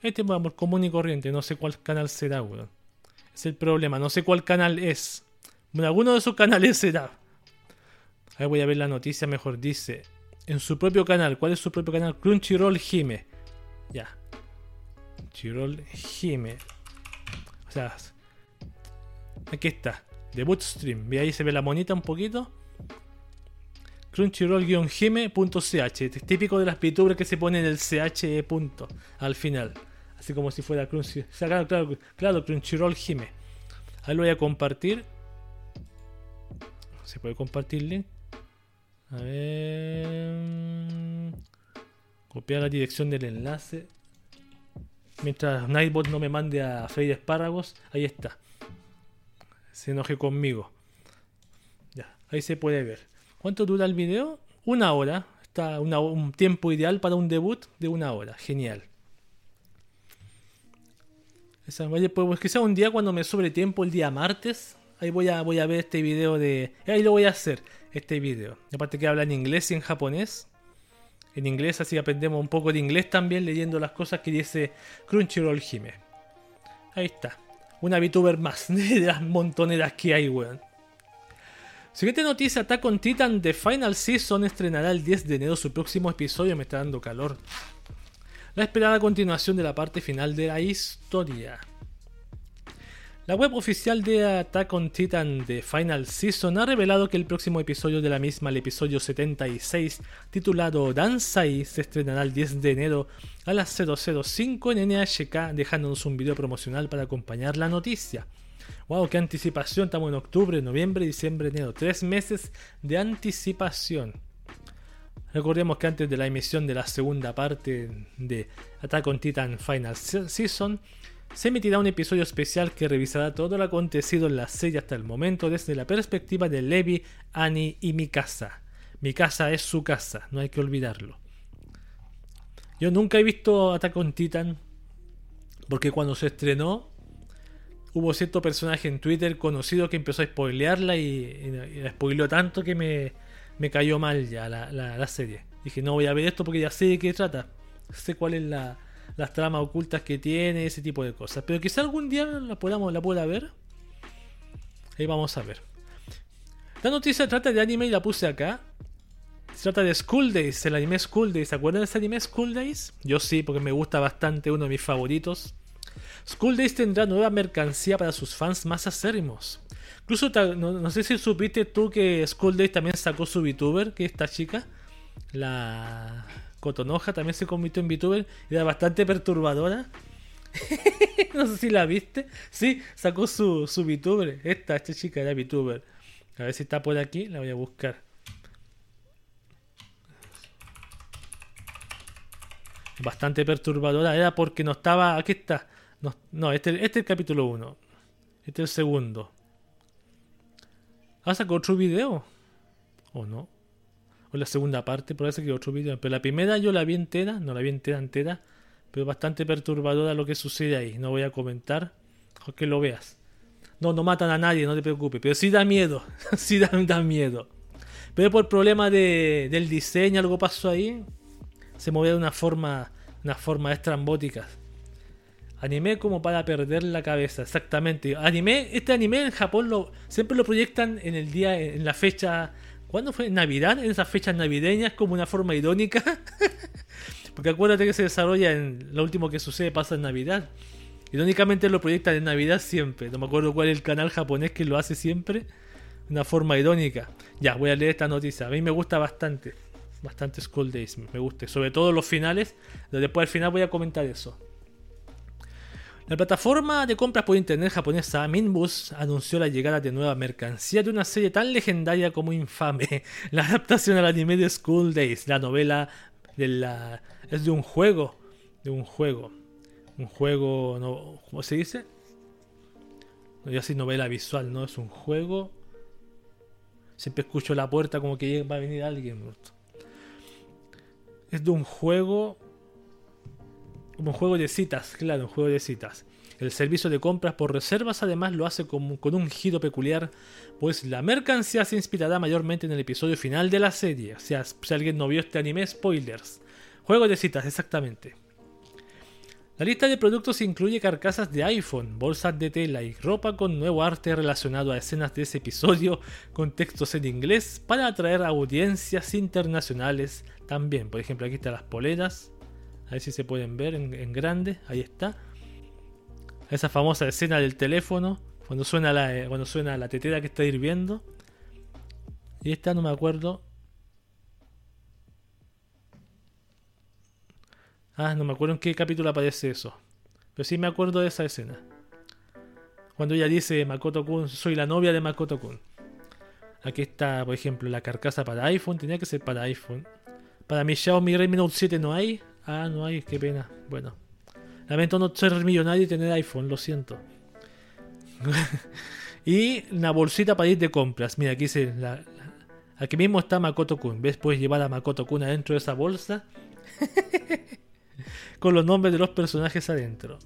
Este vamos común y corriente. No sé cuál canal será, weón. Es el problema. No sé cuál canal es. Bueno, alguno de esos canales será. Ahí voy a ver la noticia, mejor dice. En su propio canal. ¿Cuál es su propio canal? Crunchyroll Hime. Ya. Crunchyroll Hime. O sea. Aquí está. Debut stream. Ve ahí se ve la monita un poquito. Crunchyroll-hime.ch. Típico de las pituras que se ponen el ch punto al final. Así como si fuera Crunchyroll. claro, claro, claro, Crunchyroll Hime. Ahí lo voy a compartir. ¿Se puede compartir link? A ver. Copiar la dirección del enlace. Mientras Nightbot no me mande a Freddy Espárragos. Ahí está. Se enoje conmigo. Ya, ahí se puede ver. ¿Cuánto dura el video? Una hora. Está un tiempo ideal para un debut de una hora. Genial. Esa, pues que sea un día cuando me sobre tiempo, el día martes. Ahí voy a, voy a ver este video de... Ahí lo voy a hacer, este video. Aparte que habla en inglés y en japonés. En inglés, así aprendemos un poco de inglés también leyendo las cosas que dice Crunchyroll Hime. Ahí está. Una VTuber más de las montoneras que hay, weón. Siguiente noticia, Attack on Titan The Final Season estrenará el 10 de enero su próximo episodio, me está dando calor la esperada continuación de la parte final de la historia. La web oficial de Attack on Titan de Final Season ha revelado que el próximo episodio de la misma, el episodio 76, titulado Dansai, se estrenará el 10 de enero a las 005 en NHK, dejándonos un video promocional para acompañar la noticia. ¡Wow! ¡Qué anticipación! Estamos en octubre, noviembre, diciembre, enero. Tres meses de anticipación. Recordemos que antes de la emisión de la segunda parte de Attack on Titan Final Season, se emitirá un episodio especial que revisará todo lo acontecido en la serie hasta el momento desde la perspectiva de Levi, Annie y Mikasa. Mi casa es su casa, no hay que olvidarlo. Yo nunca he visto Attack on Titan porque cuando se estrenó hubo cierto personaje en Twitter conocido que empezó a spoilearla y, la spoileó tanto que me, me cayó mal ya la, serie. Dije, no voy a ver esto porque ya sé de qué trata. Sé cuáles la, las tramas ocultas que tiene, ese tipo de cosas. Pero quizá algún día la, podamos, la pueda ver. Ahí vamos a ver. La noticia trata de anime y la puse acá. Se trata de School Days, el anime School Days. ¿Se acuerdan de ese anime School Days? Yo sí, porque me gusta bastante, uno de mis favoritos. School Days tendrá nueva mercancía para sus fans más acérrimos. Incluso, no, sé si supiste tú que School Days también sacó su VTuber, que es esta chica, la Cotonoja, también se convirtió en VTuber era bastante perturbadora. no sé si la viste. Sí, sacó su, su VTuber. Esta, esta chica era VTuber. A ver si está por aquí, la voy a buscar. Bastante perturbadora. Era porque no estaba. Aquí está. No, este, este, es el capítulo 1. Este es el segundo. ¿Ah, sacó otro video? ¿O no? O la segunda parte, parece que otro video. Pero la primera yo la vi entera, no la vi entera, entera. Pero bastante perturbadora lo que sucede ahí. No voy a comentar. que lo veas. No, no matan a nadie, no te preocupes. Pero sí da miedo. sí da, miedo. Pero por problema de, del diseño, algo pasó ahí. Se movía de una forma, una forma estrambótica. Anime como para perder la cabeza, exactamente. Anime, este anime en Japón lo, siempre lo proyectan en el día, en la fecha. ¿Cuándo fue? ¿Navidad? En esas fechas navideñas, como una forma irónica. Porque acuérdate que se desarrolla en. Lo último que sucede pasa en Navidad. Irónicamente lo proyectan en Navidad siempre. No me acuerdo cuál es el canal japonés que lo hace siempre. Una forma irónica. Ya, voy a leer esta noticia. A mí me gusta bastante. Bastante School Days. Me gusta. Sobre todo los finales. Después al final voy a comentar eso. La plataforma de compras por internet japonesa Minbus anunció la llegada de nueva mercancía de una serie tan legendaria como infame, la adaptación al anime de School Days, la novela de la es de un juego, de un juego, un juego, no, ¿cómo se dice? No, ya sí novela visual, no es un juego. Siempre escucho la puerta como que va a venir alguien. Es de un juego como juego de citas, claro, un juego de citas. El servicio de compras por reservas además lo hace con, un giro peculiar, pues la mercancía se inspirará mayormente en el episodio final de la serie. O sea, si alguien no vio este anime, spoilers. Juego de citas, exactamente. La lista de productos incluye carcasas de iPhone, bolsas de tela y ropa con nuevo arte relacionado a escenas de ese episodio con textos en inglés para atraer audiencias internacionales también. Por ejemplo, aquí están las poleras, a ver si se pueden ver en, grande. Ahí está. Esa famosa escena del teléfono. Cuando suena la, eh, cuando suena la tetera que está hirviendo. Y esta no me acuerdo. Ah, no me acuerdo en qué capítulo aparece eso. Pero sí me acuerdo de esa escena. Cuando ella dice Makoto Kun, soy la novia de Makoto Kun. Aquí está, por ejemplo, la carcasa para iPhone. Tenía que ser para iPhone. Para mi Xiaomi Redmi Note 7 no hay. Ah, no hay, qué pena. Bueno. Lamento no ser millonario y tener iPhone, lo siento. y una bolsita para ir de compras. Mira, aquí dice. aquí mismo está Makoto Kun. ¿Ves? Puedes llevar a Makoto Kun adentro de esa bolsa. Con los nombres de los personajes adentro.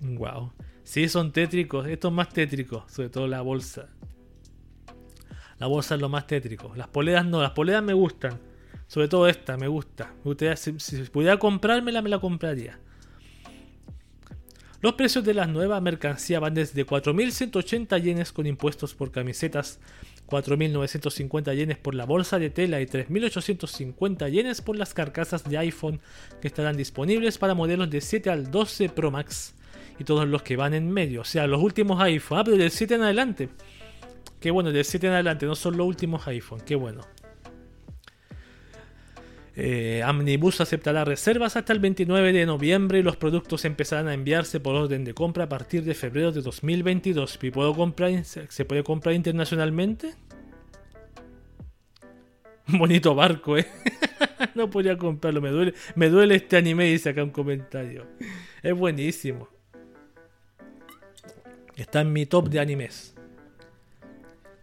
Wow. Sí, son tétricos. Esto es más tétrico. Sobre todo la bolsa. La bolsa es lo más tétrico. Las poledas no. Las poledas me gustan. Sobre todo esta, me gusta. si, pudiera comprármela, me la compraría. Los precios de la nueva mercancía van desde 4.180 yenes con impuestos por camisetas, 4.950 yenes por la bolsa de tela y 3.850 yenes por las carcasas de iPhone que estarán disponibles para modelos de 7 al 12 Pro Max y todos los que van en medio, o sea, los últimos iPhone. Ah, pero del 7 en adelante. Qué bueno, del 7 en adelante, no son los últimos iPhone, qué bueno. Eh, Amnibus aceptará reservas hasta el 29 de noviembre y los productos empezarán a enviarse por orden de compra a partir de febrero de 2022. ¿Y puedo comprar, ¿Se puede comprar internacionalmente? Bonito barco, ¿eh? no podía comprarlo, me duele, me duele este anime, dice acá un comentario. Es buenísimo. Está en mi top de animes.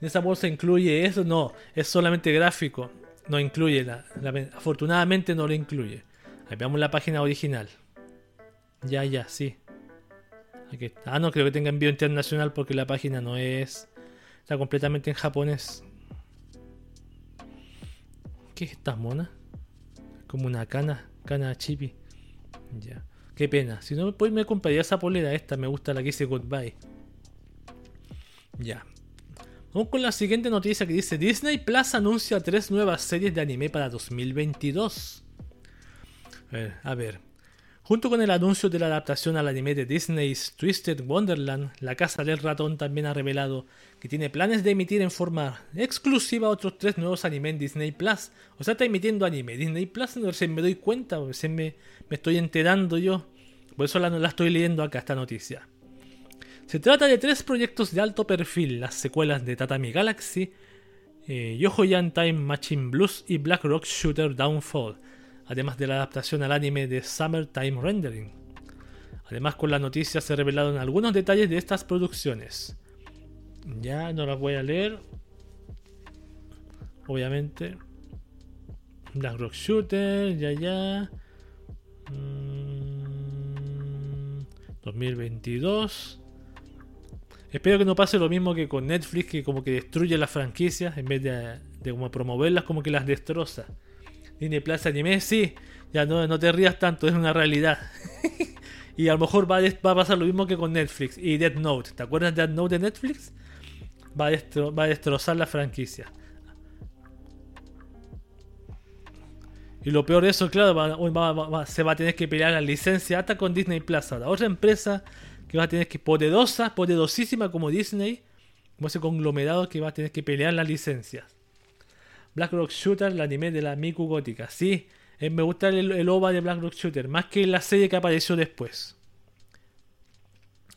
¿Esa bolsa incluye eso? No, es solamente gráfico no incluye la, afortunadamente no lo incluye. Ahí veamos la página original. Ya, ya, sí. Aquí Ah, no creo que tenga envío internacional porque la página no es. Está completamente en japonés. ¿Qué es esta mona? Como una cana, cana chibi. Ya. Qué pena. Si no, pues me compraría esa polera. Esta me gusta la que dice goodbye. Ya. Vamos con la siguiente noticia que dice Disney Plus anuncia tres nuevas series de anime para 2022. A ver, a ver. Junto con el anuncio de la adaptación al anime de Disney's Twisted Wonderland, la Casa del Ratón también ha revelado que tiene planes de emitir en forma exclusiva otros tres nuevos animes en Disney Plus. O sea, está emitiendo anime. Disney Plus, no sé, me doy cuenta, me, me estoy enterando yo. Por eso la, la estoy leyendo acá, esta noticia. Se trata de tres proyectos de alto perfil, las secuelas de Tatami Galaxy, eh, Yohoyan Time Machine Blues y Black Rock Shooter Downfall además de la adaptación al anime de Summertime Rendering. Además con la noticia se revelaron algunos detalles de estas producciones. Ya no las voy a leer. Obviamente. Black Rock Shooter, ya ya. 2022. Espero que no pase lo mismo que con Netflix, que como que destruye las franquicias en vez de, como promoverlas, como que las destroza. Disney Plus Anime, sí, ya no, no te rías tanto, es una realidad. y a lo mejor va a, pasar lo mismo que con Netflix y Death Note. ¿Te acuerdas de Death Note de Netflix? Va a, va a destrozar la franquicia. Y lo peor de eso, claro, va, se va a tener que pelear la licencia hasta con Disney Plus. La otra empresa que va a tener que, poderosa, poderosísima como Disney, como ese conglomerado que va a tener que pelear las licencias. Black Rock Shooter, el anime de la Miku Gótica. Sí, eh, me gusta el, OVA de Black Rock Shooter, más que la serie que apareció después.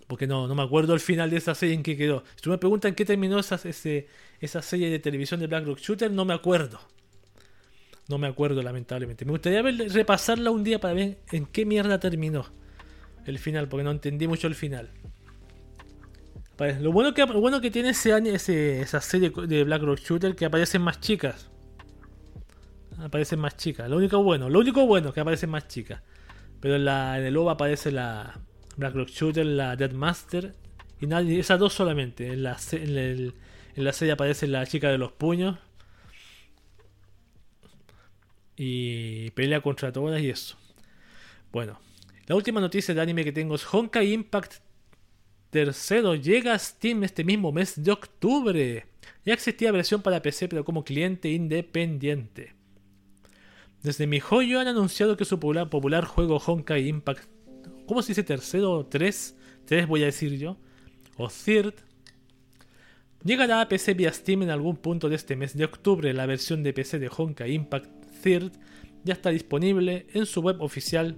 Porque no, no me acuerdo el final de esa serie en que quedó. Si tú me preguntas en qué terminó esa, esa serie de televisión de Black Rock Shooter, no me acuerdo. No me acuerdo, lamentablemente. Me gustaría repasarla un día para ver en qué mierda terminó el final, porque no entendí mucho el final. Lo bueno que, bueno que tiene ese, ese, esa serie de Black Rock Shooter que aparecen más chicas. Aparecen más chicas. Lo único bueno, lo único bueno es que aparecen más chicas. Pero en, la, en el OVA aparece la Black Rock Shooter, la Dead Master. Y nadie, esas dos solamente. En la, en, la serie aparece la chica de los puños. Y pelea contra todas y eso. Bueno, la última noticia de anime que tengo es Honkai Impact Tercero, llega a Steam este mismo mes de octubre. Ya existía versión para PC, pero como cliente independiente. Desde mi joyo han anunciado que su popular, juego Honkai Impact, ¿cómo se dice tercero? ¿Tres? Tres voy a decir yo. O third. Llegará a PC vía Steam en algún punto de este mes de octubre. La versión de PC de Honkai Impact Third ya está disponible en su web oficial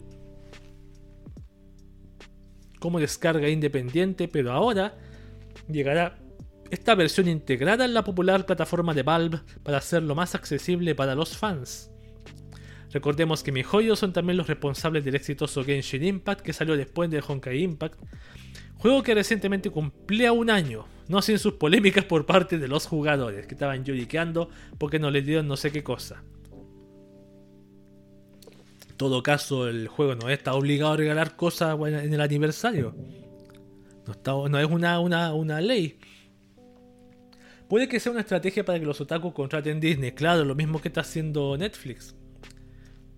como descarga independiente, pero ahora llegará esta versión integrada en la popular plataforma de Valve para hacerlo más accesible para los fans. Recordemos que MiHoYo son también los responsables del exitoso Genshin Impact que salió después de Honkai Impact, juego que recientemente cumplía un año, no sin sus polémicas por parte de los jugadores que estaban lloriqueando porque no les dieron no sé qué cosa todo caso, el juego no está obligado a regalar cosas en el aniversario. No, está, no es una, una, ley. Puede que sea una estrategia para que los otakus contraten Disney, claro, lo mismo que está haciendo Netflix.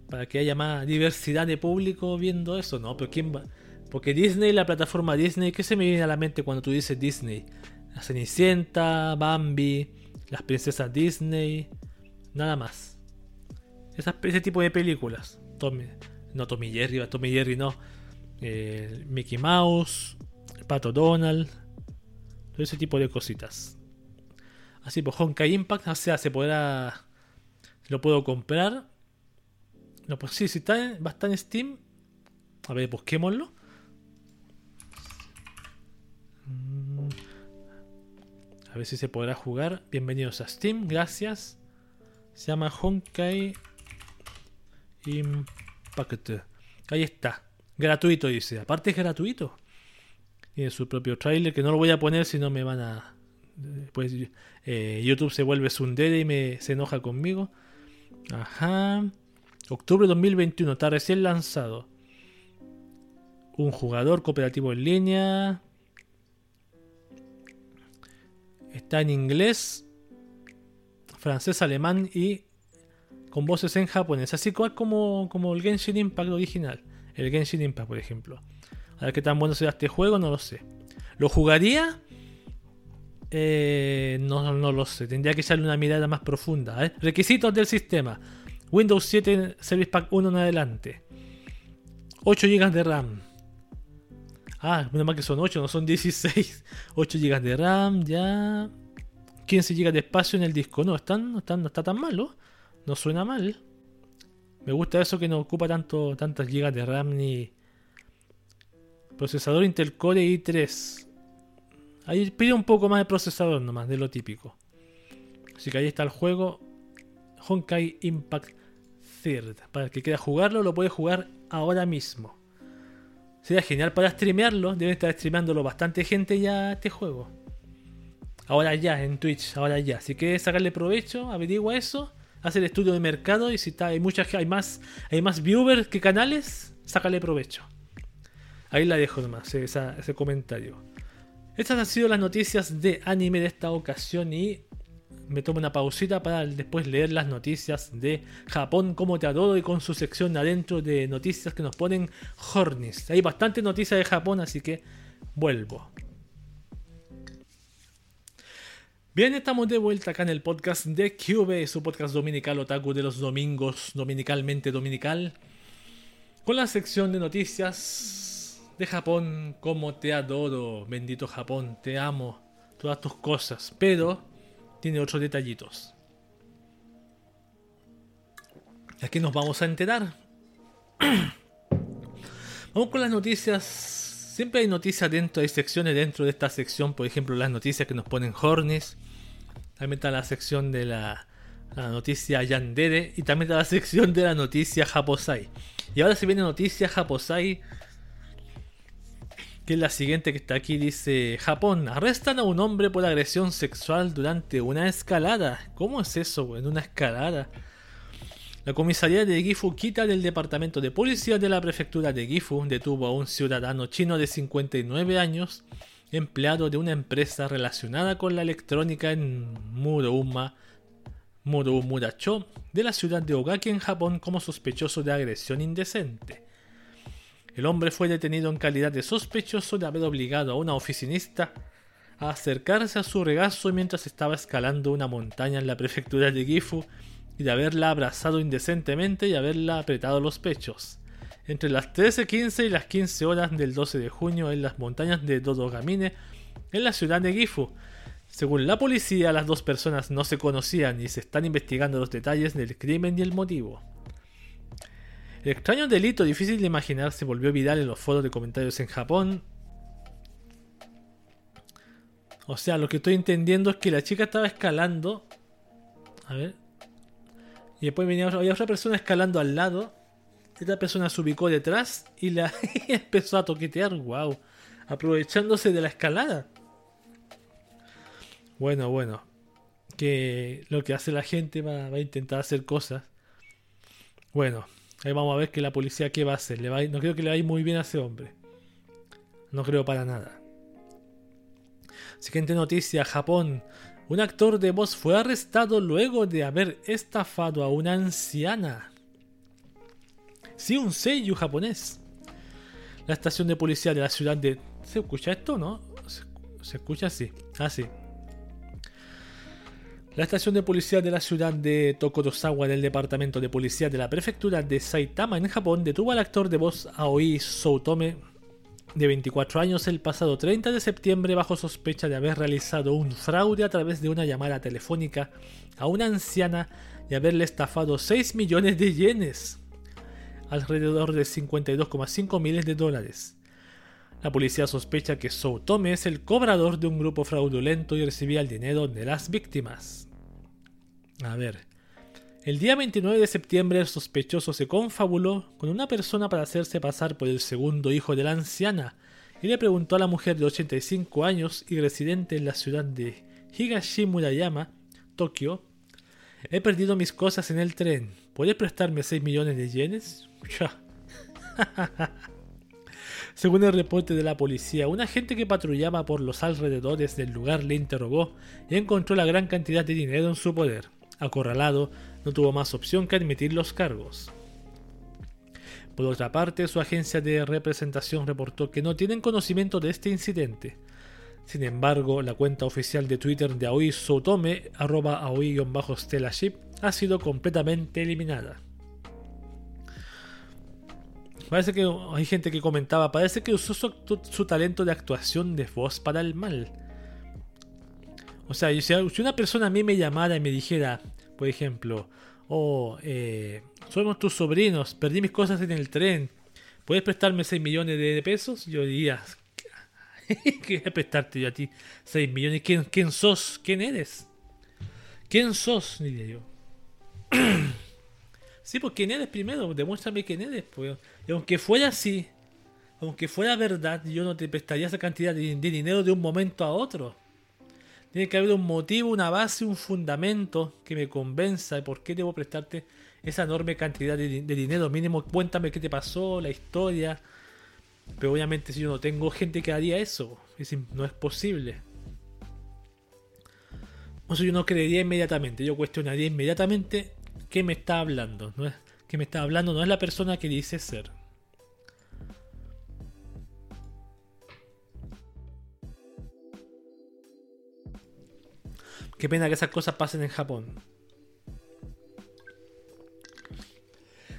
Para que haya más diversidad de público viendo eso, ¿no? Pero ¿quién va? Porque Disney, la plataforma Disney, ¿qué se me viene a la mente cuando tú dices Disney? La Cenicienta, Bambi, las princesas Disney, nada más. ese tipo de películas no Tommy Jerry, Tommy Jerry no, eh, Mickey Mouse, Pato Donald, todo ese tipo de cositas. Así pues, Honkai Impact, o sea, se podrá, lo puedo comprar. No, pues sí, si está, va a estar en Steam. A ver, busquémoslo. Mm. A ver si se podrá jugar. Bienvenidos a Steam, gracias. Se llama Honkai Impact. Ahí está. Gratuito, dice. Aparte es gratuito. Tiene su propio trailer que no lo voy a poner si no me van a. Pues YouTube se vuelve sundere y me, se enoja conmigo. Ajá. Octubre 2021. Está recién lanzado. Un jugador cooperativo en línea. Está en inglés, francés, alemán y con voces en japonés, así como, como el Genshin Impact original. El Genshin Impact, por ejemplo. A ver qué tan bueno será este juego, no lo sé. ¿Lo jugaría? Eh, no, no lo sé, tendría que echarle una mirada más profunda. ¿eh? Requisitos del sistema. Windows 7 Service Pack 1 en adelante. 8 GB de RAM. Ah, menos mal que son 8, no son 16. 8 GB de RAM, ya. 15 GB de espacio en el disco. No, están, están, no está tan malo. No suena mal. Me gusta eso que no ocupa tanto, tantas GB de RAM ni. Procesador Intel Core i3. Ahí pide un poco más de procesador nomás, de lo típico. Así que ahí está el juego. Honkai Impact Third. Para el que quiera jugarlo, lo puede jugar ahora mismo. Sería genial para streamearlo. Debe estar streameándolo bastante gente ya este juego. Ahora ya, en Twitch, ahora ya. Si quieres sacarle provecho, averigua eso. Haz el estudio de mercado y si está, hay muchas hay más, hay más viewers que canales, sácale provecho. Ahí la dejo nomás, ese comentario. Estas han sido las noticias de anime de esta ocasión y me tomo una pausita para después leer las noticias de Japón como te adoro y con su sección adentro de noticias que nos ponen Hornis. Hay bastante noticias de Japón, así que vuelvo. Bien, estamos de vuelta acá en el podcast de QB, su podcast dominical otaku de los domingos, dominicalmente dominical, con la sección de noticias de Japón, como te adoro, bendito Japón, te amo, todas tus cosas, pero tiene otros detallitos. Aquí nos vamos a enterar. vamos con las noticias siempre hay noticias dentro, hay secciones dentro de esta sección, por ejemplo, las noticias que nos ponen Hornis, también está la sección de la, noticia Yandere y también está la sección de la noticia Japosai. Y ahora se viene noticia Japosai, que es la siguiente que está aquí, dice Japón, arrestan a un hombre por agresión sexual durante una escalada. ¿Cómo es eso, en una escalada? La comisaría de Gifu quita del departamento de policía de la prefectura de Gifu detuvo a un ciudadano chino de 59 años empleado de una empresa relacionada con la electrónica en Muruma, Murumuracho, de la ciudad de Ogaki en Japón como sospechoso de agresión indecente. El hombre fue detenido en calidad de sospechoso de haber obligado a una oficinista a acercarse a su regazo mientras estaba escalando una montaña en la prefectura de Gifu y de haberla abrazado indecentemente y haberla apretado los pechos entre las 13.15 y las 15 horas del 12 de junio en las montañas de Dodogamine, en la ciudad de Gifu. Según la policía, las dos personas no se conocían y se están investigando los detalles del crimen y el motivo. El extraño delito difícil de imaginar se volvió viral en los foros de comentarios en Japón. O sea, lo que estoy entendiendo es que la chica estaba escalando. A ver. Y después venía había otra persona escalando al lado. Esta persona se ubicó detrás y la empezó a toquetear, wow, aprovechándose de la escalada. Bueno, bueno, que lo que hace la gente va, a intentar hacer cosas. Bueno, ahí vamos a ver que la policía qué va a hacer. No creo que le vaya muy bien a ese hombre. No creo para nada. Siguiente noticia, Japón. Un actor de voz fue arrestado luego de haber estafado a una anciana. Sí, un sello japonés. La estación de policía de la ciudad de... ¿Se escucha esto, no? ¿Se, escucha así? Ah, sí. La estación de policía de la ciudad de Tokorozawa del departamento de policía de la prefectura de Saitama en Japón detuvo al actor de voz Aoi Soutome de 24 años el pasado 30 de septiembre bajo sospecha de haber realizado un fraude a través de una llamada telefónica a una anciana y haberle estafado 6 millones de yenes alrededor de 52,5 miles de dólares. La policía sospecha que Soutome es el cobrador de un grupo fraudulento y recibía el dinero de las víctimas. A ver. El día 29 de septiembre el sospechoso se confabuló con una persona para hacerse pasar por el segundo hijo de la anciana y le preguntó a la mujer de 85 años y residente en la ciudad de Higashimurayama, Tokio, he perdido mis cosas en el tren, ¿puedes prestarme 6 millones de yenes? Según el reporte de la policía, un agente que patrullaba por los alrededores del lugar le interrogó y encontró la gran cantidad de dinero en su poder. Acorralado, no tuvo más opción que admitir los cargos. Por otra parte, su agencia de representación reportó que no tienen conocimiento de este incidente. Sin embargo, la cuenta oficial de Twitter de Aoi Sotome, arroba aoi-stellaship, ha sido completamente eliminada. Parece que hay gente que comentaba, parece que usó su, talento de actuación de voz para el mal. O sea, si una persona a mí me llamara y me dijera, por ejemplo, oh, eh, somos tus sobrinos, perdí mis cosas en el tren, ¿puedes prestarme 6 millones de pesos? Yo diría, ¿qué prestarte yo a ti 6 millones? ¿Quién, ¿Quién sos? ¿Quién eres? ¿Quién sos? Diría yo. sí, pues quién eres primero, demuéstrame quién eres. Pues. Y aunque fuera así, aunque fuera verdad, yo no te prestaría esa cantidad de, dinero de un momento a otro. Tiene que haber un motivo, una base, un fundamento que me convenza de por qué debo prestarte esa enorme cantidad de, dinero. Mínimo, cuéntame qué te pasó, la historia. Pero obviamente si yo no tengo gente que haría eso, no es posible. O sea, yo no creería inmediatamente, yo cuestionaría inmediatamente qué me está hablando. No es, que me está hablando no es la persona que dice ser. Qué pena que esas cosas pasen en Japón.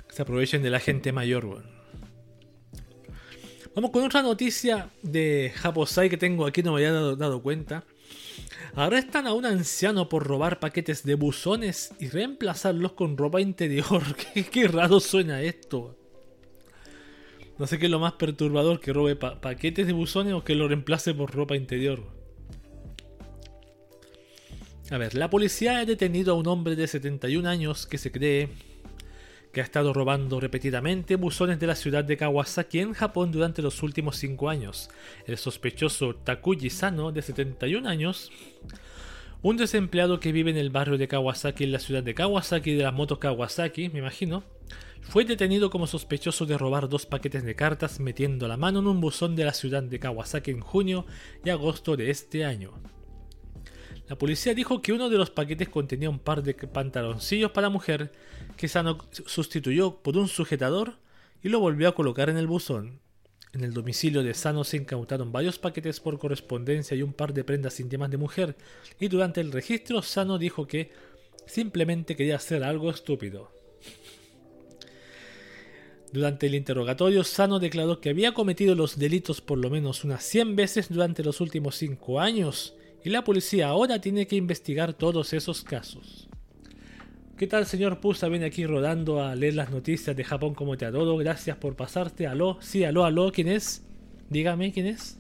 Que se aprovechen de la gente mayor, Vamos con otra noticia de Japosai que tengo aquí, no me había dado cuenta. Arrestan a un anciano por robar paquetes de buzones y reemplazarlos con ropa interior. qué, raro suena esto. No sé qué es lo más perturbador, que robe paquetes de buzones o que lo reemplace por ropa interior. A ver, la policía ha detenido a un hombre de 71 años que se cree que ha estado robando repetidamente buzones de la ciudad de Kawasaki en Japón durante los últimos 5 años. El sospechoso Takuji Sano, de 71 años, un desempleado que vive en el barrio de Kawasaki en la ciudad de Kawasaki de las motos Kawasaki, me imagino, fue detenido como sospechoso de robar dos paquetes de cartas metiendo la mano en un buzón de la ciudad de Kawasaki en junio y agosto de este año. La policía dijo que uno de los paquetes contenía un par de pantaloncillos para mujer que Sano sustituyó por un sujetador y lo volvió a colocar en el buzón. En el domicilio de Sano se incautaron varios paquetes por correspondencia y un par de prendas íntimas de mujer, y durante el registro Sano dijo que simplemente quería hacer algo estúpido. Durante el interrogatorio, Sano declaró que había cometido los delitos por lo menos unas 100 veces durante los últimos 5 años y la policía ahora tiene que investigar todos esos casos. ¿Qué tal, señor Pusa? Viene aquí rodando a leer las noticias de Japón como te adoro. Gracias por pasarte. Aló, sí, aló, aló. ¿Quién es? Dígame, ¿quién es?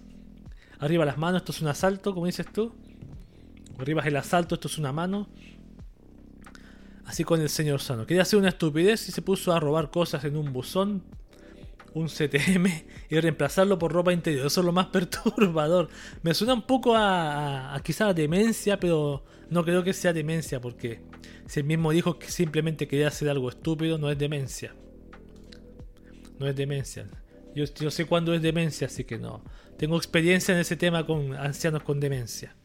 Arriba las manos, esto es un asalto, como dices tú. Arriba es el asalto, esto es una mano. Así con el señor Sano. Quería hacer una estupidez y se puso a robar cosas en un buzón un CTM y reemplazarlo por ropa interior. Eso es lo más perturbador. Me suena un poco a, a, quizá demencia, pero no creo que sea demencia, porque si él mismo dijo que simplemente quería hacer algo estúpido, no es demencia. No es demencia. Yo, yo sé cuándo es demencia, así que no. Tengo experiencia en ese tema con ancianos con demencia.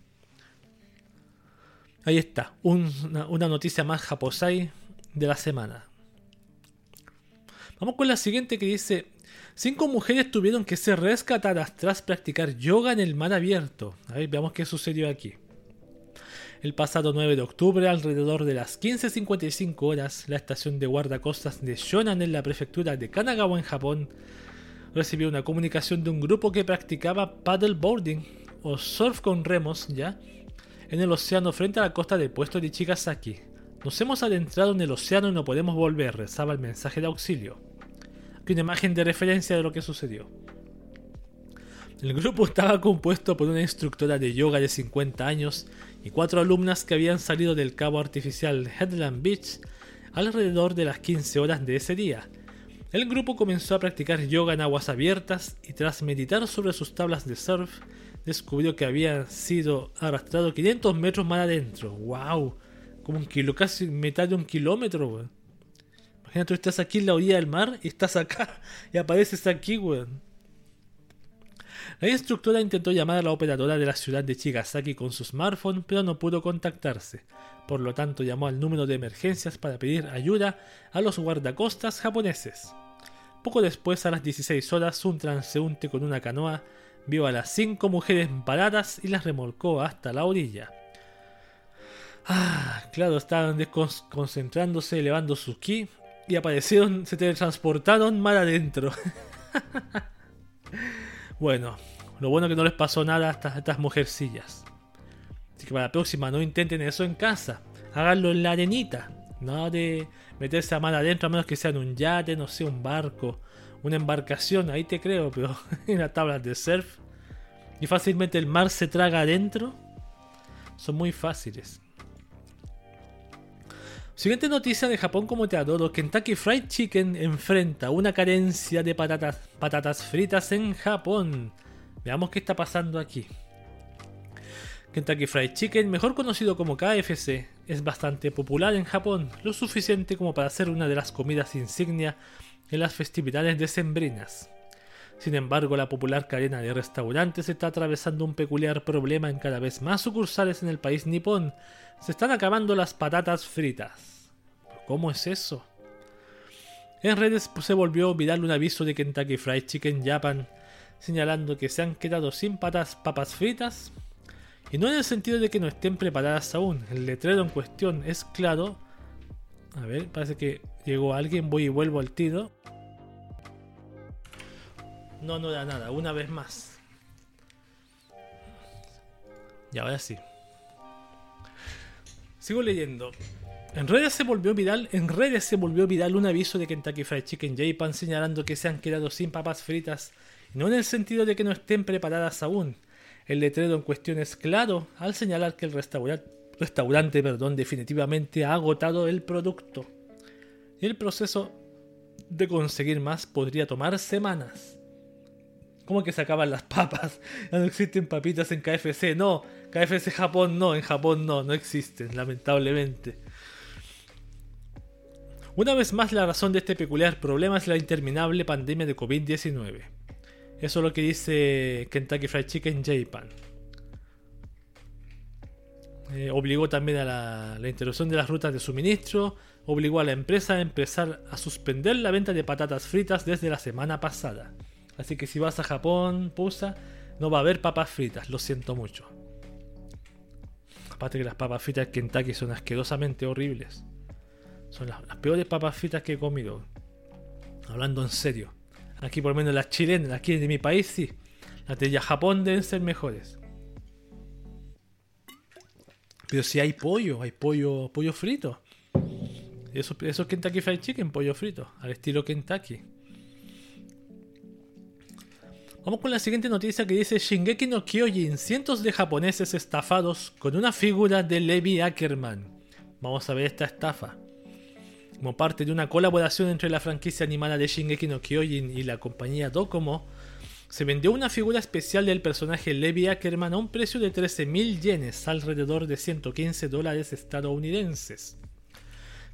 Ahí está, una, una noticia más japosai de la semana. Vamos con la siguiente que dice, Cinco mujeres tuvieron que ser rescatadas tras practicar yoga en el mar abierto. A ver, veamos qué sucedió aquí. El pasado 9 de octubre, alrededor de las 15.55 horas, la estación de guardacostas de Shonan en la prefectura de Kanagawa en Japón recibió una comunicación de un grupo que practicaba paddleboarding o surf con remos ya en el océano frente a la costa del puesto de Chigasaki. Nos hemos adentrado en el océano y no podemos volver, rezaba el mensaje de auxilio una imagen de referencia de lo que sucedió. El grupo estaba compuesto por una instructora de yoga de 50 años y cuatro alumnas que habían salido del cabo artificial Headland Beach alrededor de las 15 horas de ese día. El grupo comenzó a practicar yoga en aguas abiertas y tras meditar sobre sus tablas de surf, descubrió que había sido arrastrado 500 metros más adentro. ¡Wow! Como un kilo, casi mitad de un kilómetro, Tú estás aquí en la orilla del mar y estás acá y apareces aquí, weón. La instructora intentó llamar a la operadora de la ciudad de Chigasaki con su smartphone, pero no pudo contactarse. Por lo tanto, llamó al número de emergencias para pedir ayuda a los guardacostas japoneses. Poco después, a las 16 horas, un transeúnte con una canoa vio a las cinco mujeres paradas y las remolcó hasta la orilla. Ah, claro, estaban desconcentrándose, elevando su ki y aparecieron, se teletransportaron mal adentro. bueno, lo bueno que no les pasó nada a estas, a mujercillas. Así que para la próxima no intenten eso en casa. Háganlo en la arenita. No de meterse a mar adentro, a menos que sean un yate, no sé, un barco, una embarcación, ahí te creo, pero en las tablas de surf. Y fácilmente el mar se traga adentro. Son muy fáciles. Siguiente noticia de Japón como te adoro. Kentucky Fried Chicken enfrenta una carencia de patatas, patatas fritas en Japón. Veamos qué está pasando aquí. Kentucky Fried Chicken, mejor conocido como KFC, es bastante popular en Japón, lo suficiente como para ser una de las comidas insignia en las festividades decembrinas. Sin embargo, la popular cadena de restaurantes está atravesando un peculiar problema en cada vez más sucursales en el país nipón. Se están acabando las patatas fritas. ¿Cómo es eso? En redes se volvió viral un aviso de Kentucky Fried Chicken Japan señalando que se han quedado sin patas papas fritas y no en el sentido de que no estén preparadas aún. El letrero en cuestión es claro. A ver, parece que llegó alguien. Voy y vuelvo al tiro. No, da nada. Una vez más. Y ahora sí. Sigo leyendo. En redes se volvió viral, en redes se volvió viral un aviso de Kentucky Fried Chicken Japan señalando que se han quedado sin papas fritas, no en el sentido de que no estén preparadas aún, el letrero en cuestión es claro al señalar que el restaurante, perdón, definitivamente ha agotado el producto. Y el proceso de conseguir más podría tomar semanas. ¿Cómo que se acaban las papas? Ya no existen papitas en KFC. No, KFC Japón no, en Japón no, no existen, lamentablemente. Una vez más, la razón de este peculiar problema es la interminable pandemia de COVID-19. Eso es lo que dice Kentucky Fried Chicken Japan. Eh, obligó también a la, interrupción de las rutas de suministro, obligó a la empresa a empezar a suspender la venta de patatas fritas desde la semana pasada. Así que si vas a Japón, Pusa, no va a haber papas fritas, lo siento mucho. Aparte que las papas fritas de Kentucky son asquerosamente horribles. Son las peores papas fritas que he comido. Hablando en serio. Aquí por lo menos las chilenas, aquí de mi país sí. Las de Japón deben ser mejores. Pero si hay pollo, hay pollo, pollo frito. Eso, eso es Kentucky Fried Chicken, pollo frito, al estilo Kentucky. Vamos con la siguiente noticia que dice Shingeki no Kyojin, cientos de japoneses estafados con una figura de Levi Ackerman. Vamos a ver esta estafa como parte de una colaboración entre la franquicia animada de Shingeki no Kyojin y la compañía Docomo, se vendió una figura especial del personaje Levi Ackerman a un precio de 13.000 yenes, alrededor de 115 dólares estadounidenses.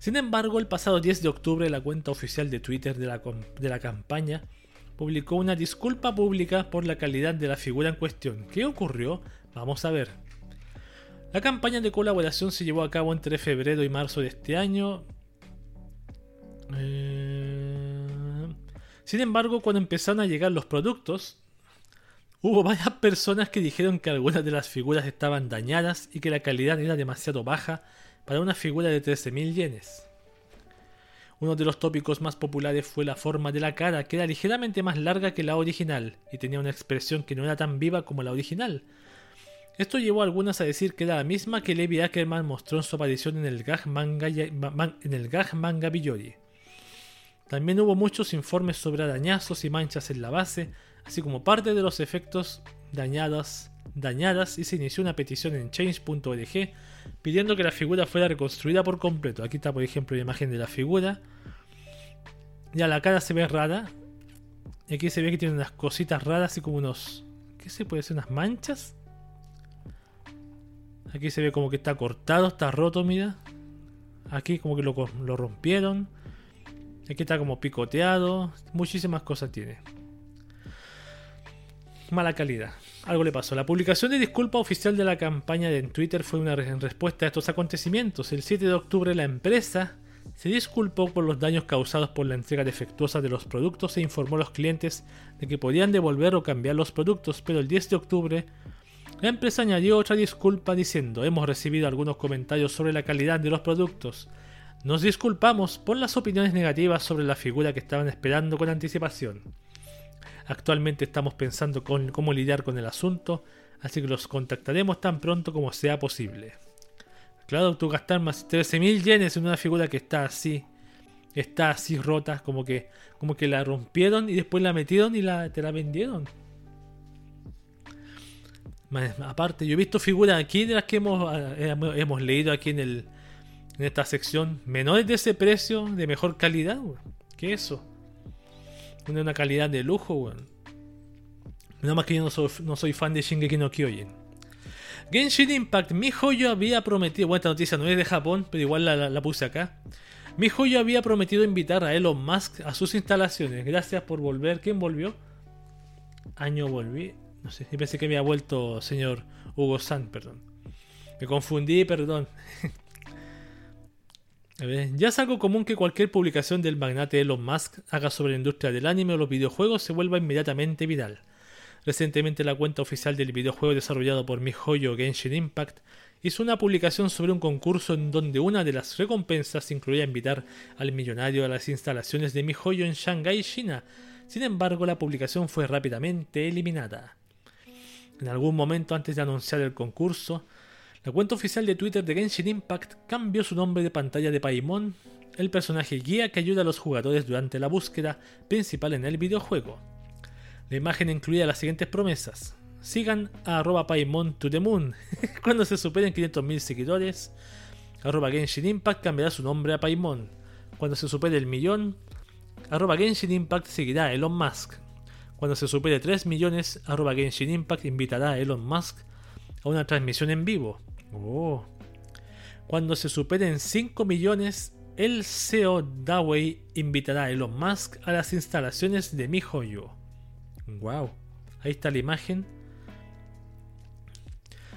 Sin embargo, el pasado 10 de octubre la cuenta oficial de Twitter de la, de la campaña publicó una disculpa pública por la calidad de la figura en cuestión. ¿Qué ocurrió? Vamos a ver. La campaña de colaboración se llevó a cabo entre febrero y marzo de este año eh, sin embargo, cuando empezaron a llegar los productos, hubo varias personas que dijeron que algunas de las figuras estaban dañadas y que la calidad era demasiado baja para una figura de 13.000 yenes. Uno de los tópicos más populares fue la forma de la cara, que era ligeramente más larga que la original y tenía una expresión que no era tan viva como la original. Esto llevó a algunas a decir que era la misma que Levi Ackerman mostró en su aparición en el gag manga, en el manga. También hubo muchos informes sobre arañazos y manchas en la base, así como parte de los efectos dañadas, dañadas y se inició una petición en change.org pidiendo que la figura fuera reconstruida por completo. Aquí está por ejemplo la imagen de la figura. Ya la cara se ve rara. Y aquí se ve que tiene unas cositas raras, así como unos... ¿Qué se puede ser? ¿Unas manchas? Aquí se ve como que está cortado, está roto, mira. Aquí como que lo, lo rompieron. Aquí está como picoteado. Muchísimas cosas tiene. Mala calidad. Algo le pasó. La publicación de disculpa oficial de la campaña en Twitter fue una respuesta a estos acontecimientos. El 7 de octubre la empresa se disculpó por los daños causados por la entrega defectuosa de los productos e informó a los clientes de que podían devolver o cambiar los productos, pero el 10 de octubre la empresa añadió otra disculpa diciendo hemos recibido algunos comentarios sobre la calidad de los productos. Nos disculpamos por las opiniones negativas sobre la figura que estaban esperando con anticipación. Actualmente estamos pensando con cómo lidiar con el asunto, así que los contactaremos tan pronto como sea posible. Claro, tú gastar más 13.000 yenes en una figura que está así, está así rota, como que, como que la rompieron y después la metieron y la, te la vendieron. Aparte, yo he visto figuras aquí de las que hemos, eh, hemos leído aquí en, el, en esta sección, menores de ese precio, de mejor calidad, ¿Qué es eso? Una, una calidad de lujo, weón. Nada más que yo no soy, fan de Shingeki no Kyojin. Genshin Impact, mi joyo había prometido, bueno, esta noticia no es de Japón, pero igual la, puse acá. Mi joyo había prometido invitar a Elon Musk a sus instalaciones. Gracias por volver. ¿Quién volvió? Año volví. No sé, pensé que había vuelto señor Hugo San, perdón. Me confundí, perdón. ya es algo común que cualquier publicación del magnate Elon Musk haga sobre la industria del anime o los videojuegos se vuelva inmediatamente viral. Recientemente la cuenta oficial del videojuego desarrollado por MiHoYo Genshin Impact hizo una publicación sobre un concurso en donde una de las recompensas incluía invitar al millonario a las instalaciones de MiHoYo en Shanghai, China. Sin embargo, la publicación fue rápidamente eliminada. En algún momento antes de anunciar el concurso, la cuenta oficial de Twitter de Genshin Impact cambió su nombre de pantalla de Paimon, el personaje guía que ayuda a los jugadores durante la búsqueda principal en el videojuego. La imagen incluía las siguientes promesas. Sigan a arroba Paimon to the moon. Cuando se superen 500.000 seguidores, arroba Genshin Impact cambiará su nombre a Paimon. Cuando se supere el millón, arroba Genshin Impact seguirá a Elon Musk. Cuando se supere 3 millones, arroba Genshin Impact invitará a Elon Musk a una transmisión en vivo. Oh. Cuando se superen 5 millones, el CEO Dawei invitará a Elon Musk a las instalaciones de MiHoYo. Wow, ahí está la imagen.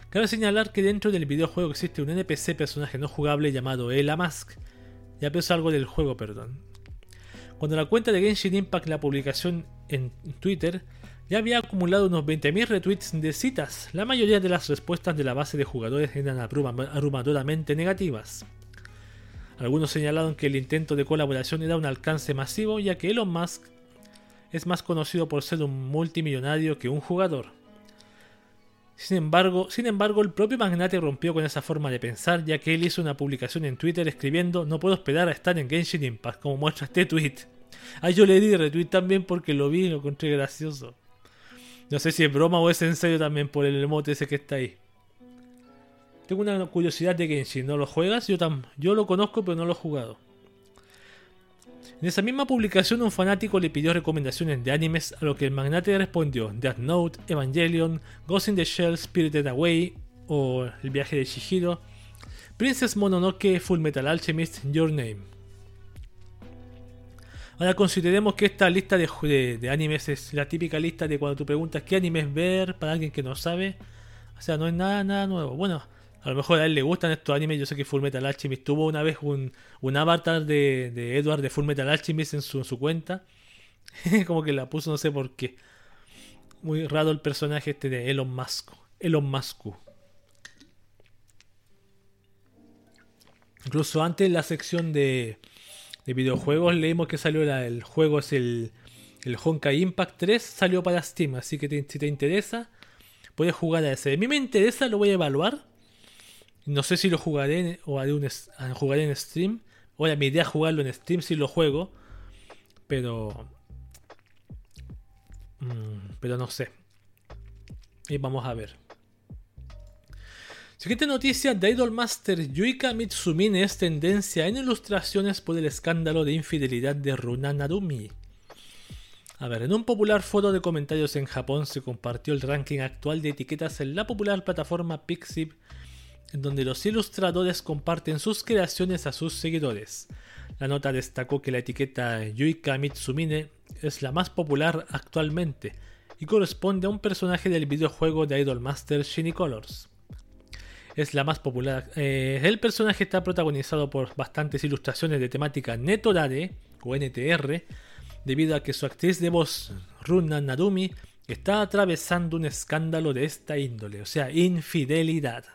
Cabe señalar que dentro del videojuego existe un NPC personaje no jugable llamado Ela Mask. Ya pensó algo del juego, perdón. Cuando la cuenta de Genshin Impact la publicación en Twitter, ya había acumulado unos 20.000 retweets de citas. La mayoría de las respuestas de la base de jugadores eran abrumadoramente negativas. Algunos señalaron que el intento de colaboración era un alcance masivo, ya que Elon Musk es más conocido por ser un multimillonario que un jugador. Sin embargo, sin embargo, el propio magnate rompió con esa forma de pensar, ya que él hizo una publicación en Twitter escribiendo No puedo esperar a estar en Genshin Impact, como muestra este tweet. Ah, yo le di retweet también porque lo vi y lo encontré gracioso. No sé si es broma o es en serio también por el emote ese que está ahí. Tengo una curiosidad de Genshin, ¿no lo juegas? Yo, tam yo lo conozco pero no lo he jugado. En esa misma publicación un fanático le pidió recomendaciones de animes a lo que el magnate respondió Death Note, Evangelion, Ghost in the Shell, Spirited Away o El viaje de Shihiro, Princess Mononoke, Full Metal Alchemist, Your Name. Ahora consideremos que esta lista de, de, animes es la típica lista de cuando tú preguntas qué animes ver para alguien que no sabe. O sea, no es nada, nada nuevo. Bueno, a lo mejor a él le gustan estos animes. Yo sé que Full Metal Alchemist tuvo una vez un, un avatar de, de, Edward de Full Metal Alchemist en su, cuenta. Como que la puso, no sé por qué. Muy raro el personaje este de Elon Musk. Elon Musk. Incluso antes en la sección de, de videojuegos leímos que salió el juego es el, el Honkai Impact 3. Salió para Steam. Así que si te interesa, puedes jugar a ese. A mí me interesa, lo voy a evaluar no sé si lo jugaré o haré un, ah, jugaré en stream. Ahora mi idea es jugarlo en stream si lo juego. Pero... Mm, pero no sé. Y vamos a ver. Siguiente noticia, The Idol Master Yuika Mitsumine es tendencia en ilustraciones por el escándalo de infidelidad de Runa Narumi. A ver, en un popular foro de comentarios en Japón se compartió el ranking actual de etiquetas en la popular plataforma Pixiv en donde los ilustradores comparten sus creaciones a sus seguidores. La nota destacó que la etiqueta Yuika Mitsumine es la más popular actualmente y corresponde a un personaje del videojuego de Idol Master Shiny Colors. Es la más popular. Eh, el personaje está protagonizado por bastantes ilustraciones de temática netorare o NTR, debido a que su actriz de voz, Runa Narumi, está atravesando un escándalo de esta índole, o sea, infidelidad.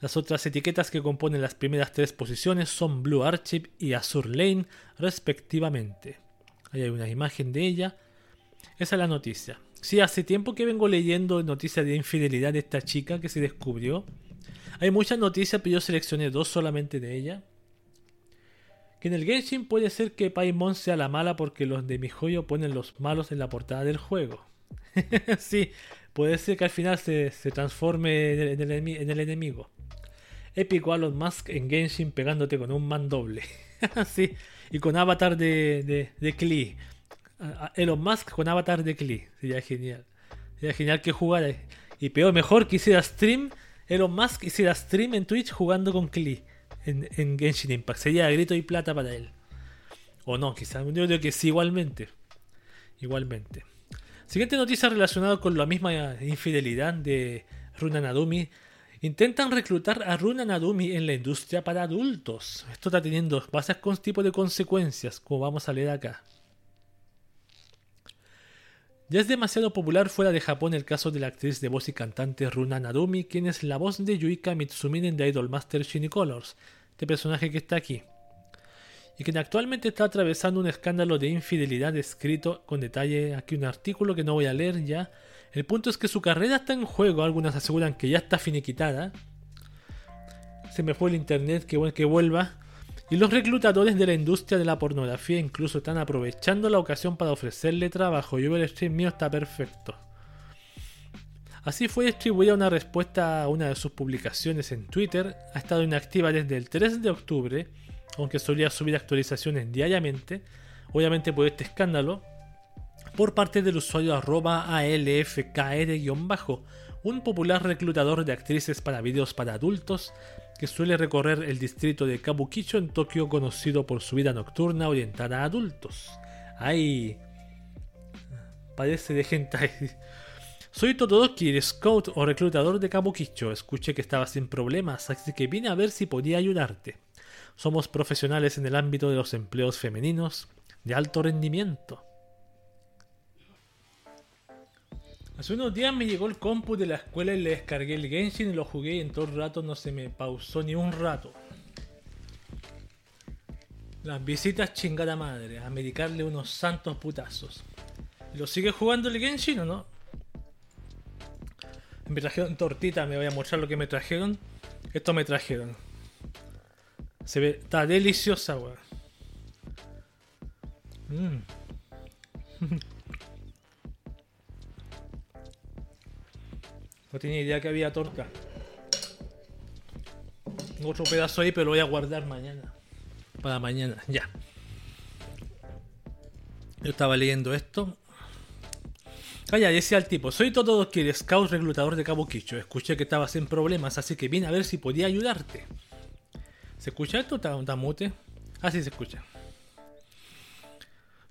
Las otras etiquetas que componen las primeras tres posiciones son Blue Archive y Azure Lane, respectivamente. Ahí hay una imagen de ella. Esa es la noticia. Sí, hace tiempo que vengo leyendo noticias de infidelidad de esta chica que se descubrió. Hay muchas noticias, pero yo seleccioné dos solamente de ella. Que en el Genshin puede ser que Paimon sea la mala porque los de mi joyo ponen los malos en la portada del juego. sí, puede ser que al final se, transforme en el enemigo épico Elon Musk en Genshin pegándote con un mandoble. sí, y con avatar de, de, de Klee. Elon Musk con avatar de Klee. Sería genial. Sería genial que jugara. Y peor, mejor que hiciera stream. Elon Musk hiciera stream en Twitch jugando con Klee en, en Genshin Impact. Sería grito y plata para él. O no, quizás. Yo creo que sí, igualmente. Igualmente. Siguiente noticia relacionada con la misma infidelidad de Runa Nadumi Intentan reclutar a Runa Nadumi en la industria para adultos. Esto está teniendo con tipo de consecuencias, como vamos a leer acá. Ya es demasiado popular fuera de Japón el caso de la actriz de voz y cantante Runa Nadumi, quien es la voz de Yuika Mitsumine en The Idol Master Shiny Colors, este personaje que está aquí, y quien actualmente está atravesando un escándalo de infidelidad escrito con detalle aquí un artículo que no voy a leer ya, el punto es que su carrera está en juego, algunas aseguran que ya está finiquitada. Se me fue el internet, que, que vuelva. Y los reclutadores de la industria de la pornografía incluso están aprovechando la ocasión para ofrecerle trabajo. Yo el stream mío está perfecto. Así fue distribuida una respuesta a una de sus publicaciones en Twitter. Ha estado inactiva desde el 3 de octubre, aunque solía subir actualizaciones diariamente. Obviamente por este escándalo por parte del usuario arroba ALFKR-bajo, un popular reclutador de actrices para vídeos para adultos que suele recorrer el distrito de Kabukicho en Tokio conocido por su vida nocturna orientada a adultos. ¡Ay! Parece de gente Soy Totodokir, scout o reclutador de Kabukicho. Escuché que estabas sin problemas, así que vine a ver si podía ayudarte. Somos profesionales en el ámbito de los empleos femeninos de alto rendimiento. Hace unos días me llegó el compu de la escuela y le descargué el Genshin y lo jugué y en todo el rato no se me pausó ni un rato. Las visitas chingada madre, a medicarle unos santos putazos. ¿Lo sigue jugando el Genshin o no? Me trajeron tortita, me voy a mostrar lo que me trajeron. Esto me trajeron. Se ve, está deliciosa, weón. Mmm. No tenía idea que había torta. Otro pedazo ahí, pero lo voy a guardar mañana. Para mañana, ya. Yo estaba leyendo esto. Calla, decía el tipo, soy todo que scout reclutador de Cabo Quicho. Escuché que estabas sin problemas, así que vine a ver si podía ayudarte. ¿Se escucha esto? ¿Está mute? Ah, sí se escucha.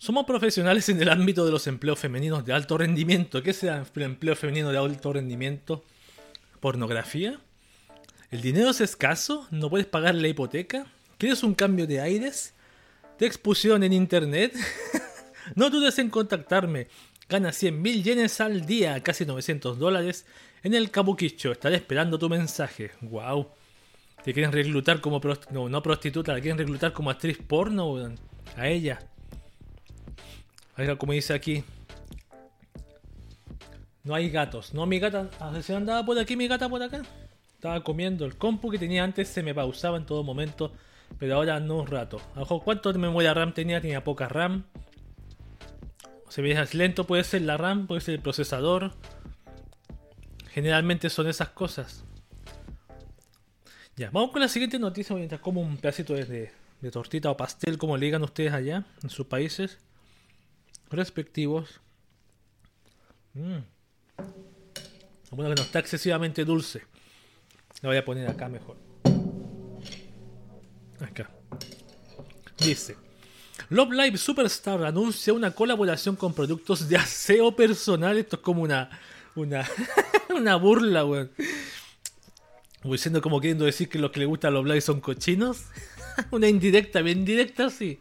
Somos profesionales en el ámbito de los empleos femeninos de alto rendimiento. ¿Qué es el empleo femenino de alto rendimiento? ¿Pornografía? ¿El dinero es escaso? ¿No puedes pagar la hipoteca? ¿Quieres un cambio de aires? ¿Te expusieron en internet? no dudes en contactarme. Gana 100.000 yenes al día, casi 900 dólares, en el Kabukicho. Estaré esperando tu mensaje. ¡Wow! ¿Te quieren reclutar como no, no prostituta? ¿La quieren reclutar como actriz porno? A ella. Oiga, como dice aquí. No hay gatos. No, mi gata. ¿Se andaba por aquí mi gata por acá? Estaba comiendo. El compu que tenía antes se me pausaba en todo momento. Pero ahora no un rato. Ojo, ¿cuánto de memoria RAM tenía? Tenía poca RAM. Se ve lento, puede ser la RAM, puede ser el procesador. Generalmente son esas cosas. Ya, vamos con la siguiente noticia. Mientras como un pedacito de, de tortita o pastel, como le digan ustedes allá en sus países respectivos. Mm. Bueno, que no está excesivamente dulce. La voy a poner acá mejor. Acá. Dice. Love Live Superstar anuncia una colaboración con productos de aseo personal. Esto es como una. Una, una burla, weón. Voy siendo como queriendo decir que los que le gustan los Blaze son cochinos. Una indirecta, bien directa, sí.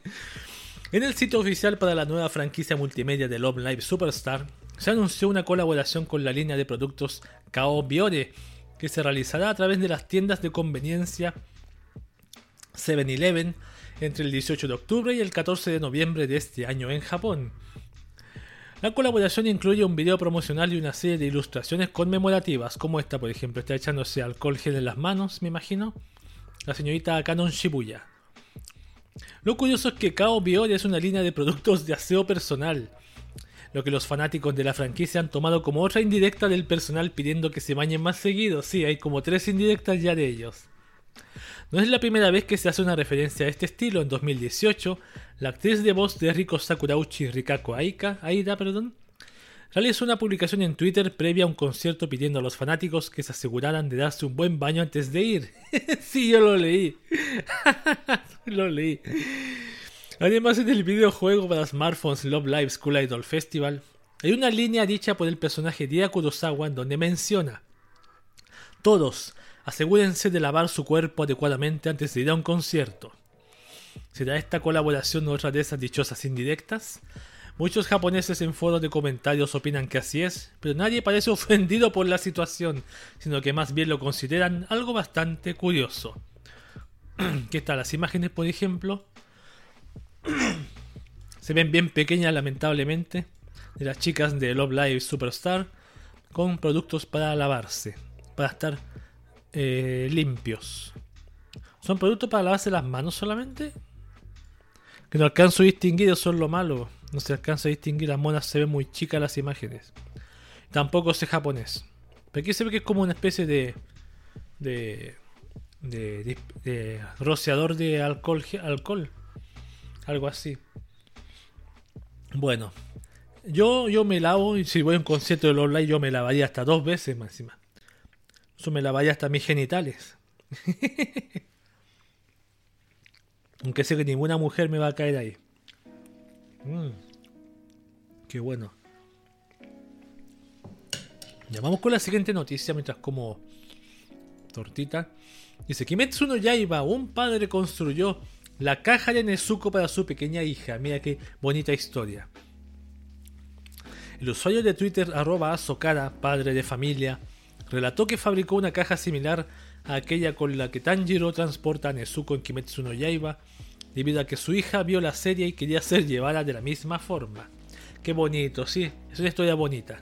En el sitio oficial para la nueva franquicia multimedia de Love Live Superstar, se anunció una colaboración con la línea de productos Kao Biore, que se realizará a través de las tiendas de conveniencia 7-Eleven entre el 18 de octubre y el 14 de noviembre de este año en Japón. La colaboración incluye un video promocional y una serie de ilustraciones conmemorativas, como esta, por ejemplo, está echándose alcohol gel en las manos, me imagino, la señorita Canon Shibuya. Lo curioso es que Kao Biore es una línea de productos de aseo personal, lo que los fanáticos de la franquicia han tomado como otra indirecta del personal pidiendo que se bañen más seguido. Sí, hay como tres indirectas ya de ellos. No es la primera vez que se hace una referencia a este estilo. En 2018, la actriz de voz de Riko Sakurauchi Rikako Aika, Aida, perdón, realizó una publicación en Twitter previa a un concierto pidiendo a los fanáticos que se aseguraran de darse un buen baño antes de ir. sí, yo lo leí. lo leí. Además, en el videojuego para smartphones Love Live School Idol Festival, hay una línea dicha por el personaje Dia Kurosawa en donde menciona: Todos, asegúrense de lavar su cuerpo adecuadamente antes de ir a un concierto. ¿Será esta colaboración otra de esas dichosas indirectas? Muchos japoneses en foros de comentarios opinan que así es, pero nadie parece ofendido por la situación, sino que más bien lo consideran algo bastante curioso. ¿Qué tal las imágenes, por ejemplo? Se ven bien pequeñas, lamentablemente, de las chicas de Love Live Superstar con productos para lavarse, para estar eh, limpios. ¿Son productos para lavarse las manos solamente? Que no alcanzo a distinguir, eso es lo malo. No se alcanza a distinguir, las monas se ven muy chicas las imágenes. Tampoco sé japonés. Pero aquí se ve que es como una especie de. de. de, rociador de alcohol, alcohol. Algo así. Bueno. Yo, yo me lavo y si voy a un concierto de online yo me lavaría hasta dos veces más encima. Eso me lavaría hasta mis genitales. Aunque sé que ninguna mujer me va a caer ahí. Mm. Qué bueno. Ya vamos con la siguiente noticia mientras como tortita. Dice Kimetsu no Yaiba, un padre construyó la caja de Nezuko para su pequeña hija. Mira qué bonita historia. El usuario de Twitter arroba Azokara, padre de familia, relató que fabricó una caja similar a aquella con la que Tanjiro transporta a Nezuko en Kimetsu no Yaiba, debido a que su hija vio la serie y quería ser llevada de la misma forma. Qué bonito, sí, es una historia bonita.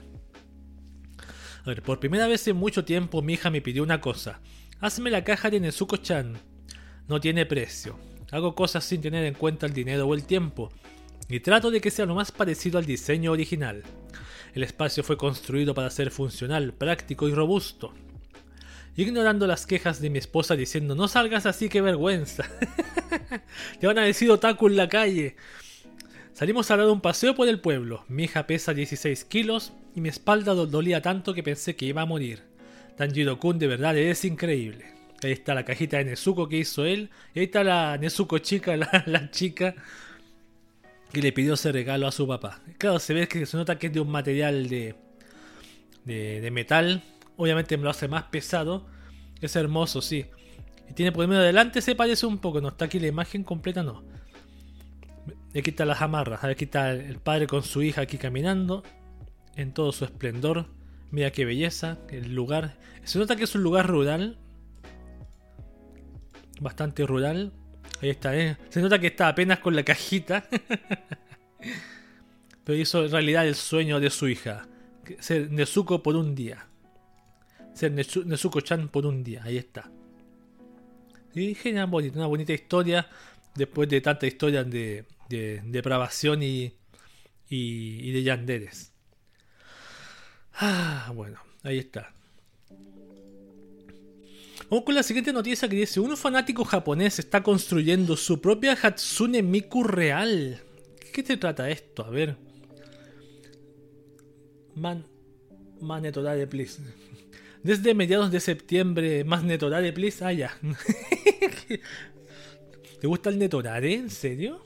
A ver, por primera vez en mucho tiempo mi hija me pidió una cosa. Hazme la caja de Nezuko-chan. No tiene precio. Hago cosas sin tener en cuenta el dinero o el tiempo. Y trato de que sea lo más parecido al diseño original. El espacio fue construido para ser funcional, práctico y robusto. Ignorando las quejas de mi esposa diciendo no salgas así, que vergüenza. Te van a decir otaku en la calle. Salimos a dar un paseo por el pueblo. Mi hija pesa 16 kilos y mi espalda dolía tanto que pensé que iba a morir. Tanjiro-kun de verdad es increíble. Ahí está la cajita de Nezuko que hizo él. Y ahí está la Nezuko chica, la chica que le pidió ese regalo a su papá. Claro, se ve que se nota que es de un material de, de, metal. Obviamente me lo hace más pesado. Es hermoso, sí. Y tiene por medio adelante se parece un poco. No está aquí la imagen completa, no. Aquí están las amarras. Aquí está el padre con su hija aquí caminando. En todo su esplendor. Mira qué belleza. El lugar. Se nota que es un lugar rural. Bastante rural. Ahí está, ¿eh? Se nota que está apenas con la cajita. Pero hizo en realidad el sueño de su hija. Ser Nezuko por un día. Ser Nezuko-chan por un día. Ahí está. Y genial, bonita. Una bonita historia. Después de tanta historia de, de depravación y, y, y de yanderes. Ah, bueno, ahí está. Vamos con la siguiente noticia que dice, un fanático japonés está construyendo su propia Hatsune Miku real. ¿Qué te trata esto? A ver. Man... Man netorare, please. Desde mediados de septiembre, más netorare, please. Ah, ya. ¿Te gusta el netorare? ¿En serio?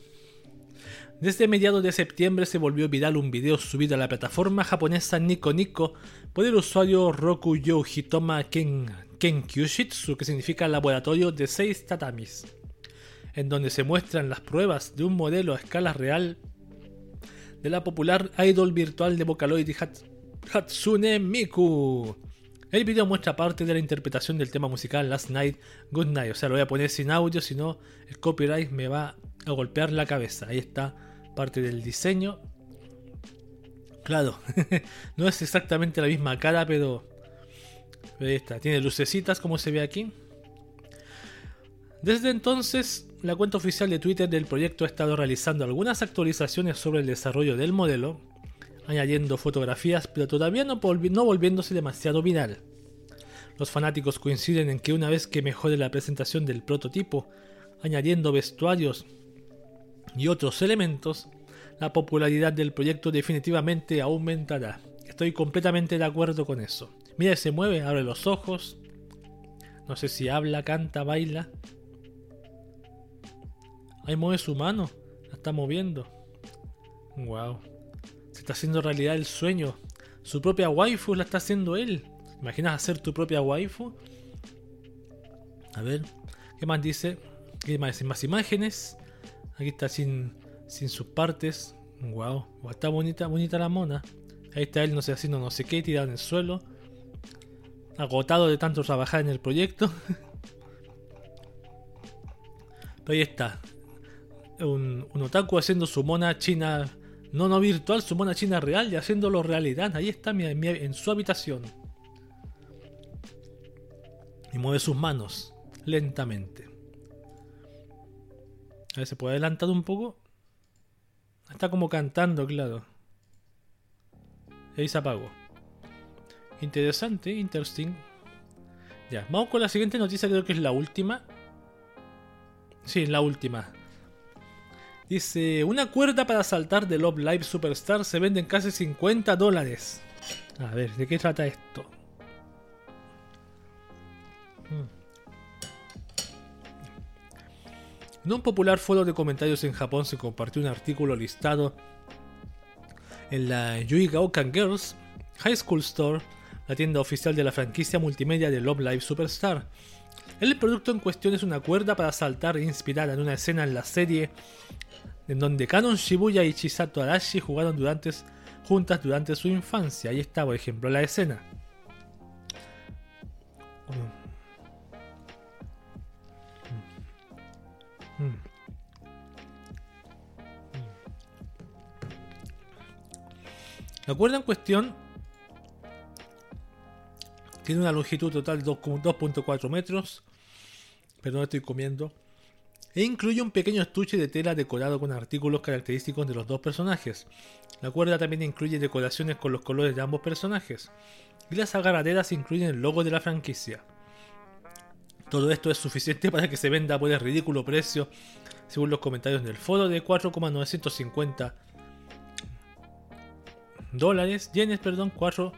Desde mediados de septiembre se volvió viral un video subido a la plataforma japonesa Nico Nico por el usuario Roku Yo Hitoma Ken Kenkyushitsu, que significa laboratorio de seis tatamis, en donde se muestran las pruebas de un modelo a escala real de la popular idol virtual de Vocaloid Hatsune Miku. El video muestra parte de la interpretación del tema musical Last Night, Good Night. O sea, lo voy a poner sin audio, si no el copyright me va a golpear la cabeza. Ahí está parte del diseño. Claro, no es exactamente la misma cara, pero, ahí está. Tiene lucecitas como se ve aquí. Desde entonces, la cuenta oficial de Twitter del proyecto ha estado realizando algunas actualizaciones sobre el desarrollo del modelo, añadiendo fotografías, pero todavía no, volviéndose demasiado viral. Los fanáticos coinciden en que una vez que mejore la presentación del prototipo, añadiendo vestuarios y otros elementos, la popularidad del proyecto definitivamente aumentará. Estoy completamente de acuerdo con eso. Mira, se mueve, abre los ojos. No sé si habla, canta, baila. Ahí mueve su mano. La está moviendo. Wow está haciendo realidad el sueño. Su propia waifu la está haciendo él. ¿Imaginas hacer tu propia waifu? A ver, ¿qué más dice? ¿Qué más Más imágenes. Aquí está sin, sin sus partes. Wow, está bonita, bonita la mona. Ahí está él, no sé, haciendo no sé qué, tirado en el suelo. Agotado de tanto trabajar en el proyecto. Pero ahí está. Un, un otaku haciendo su mona china no, no virtual, su mona china real y haciéndolo realidad. Ahí está en su habitación. Y mueve sus manos lentamente. A ver, ¿se puede adelantar un poco? Está como cantando, claro. ahí se apagó. Interesante, interesting. Ya, vamos con la siguiente noticia, creo que es la última. Sí, la última. Dice, una cuerda para saltar de Love Live Superstar se vende en casi 50 dólares. A ver, ¿de qué trata esto? Hmm. En un popular foro de comentarios en Japón se compartió un artículo listado en la Yuigaokan Girls High School Store, la tienda oficial de la franquicia multimedia de Love Live Superstar. El producto en cuestión es una cuerda para saltar inspirada en una escena en la serie en donde Kanon Shibuya y Chisato Arashi jugaron juntas durante su infancia. Ahí está, por ejemplo, la escena. La cuerda en cuestión tiene una longitud total de 2.4 metros. Pero no estoy comiendo e incluye un pequeño estuche de tela decorado con artículos característicos de los dos personajes. La cuerda también incluye decoraciones con los colores de ambos personajes, y las agarraderas incluyen el logo de la franquicia. Todo esto es suficiente para que se venda por el ridículo precio, según los comentarios del foro, de 4,950 dólares, yenes, perdón, 4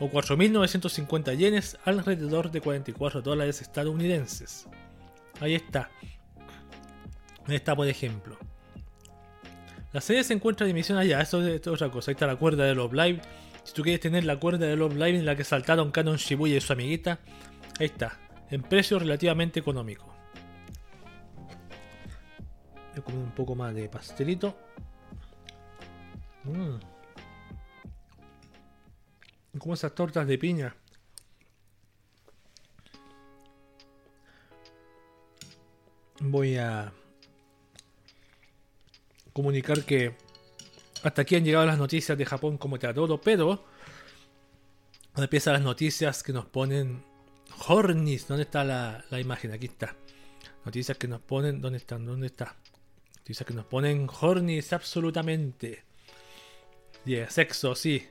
o 4.950 yenes, alrededor de 44 dólares estadounidenses. Ahí está. Esta, por ejemplo. La serie se encuentra en emisión allá, eso es otra cosa. Ahí está la cuerda de Love Live. Si tú quieres tener la cuerda de Love Live en la que saltaron Canon Shibuya y su amiguita, ahí está. En precio relativamente económico. Voy a comer un poco más de pastelito. Mmm. Como esas tortas de piña. Voy a comunicar que hasta aquí han llegado las noticias de Japón como te adoro, pero empiezan las noticias que nos ponen Hornis. ¿Dónde está la, imagen? Aquí está. Noticias que nos ponen. ¿Dónde están? ¿Dónde está? Noticias que nos ponen Hornis absolutamente. Yeah, sexo, sí.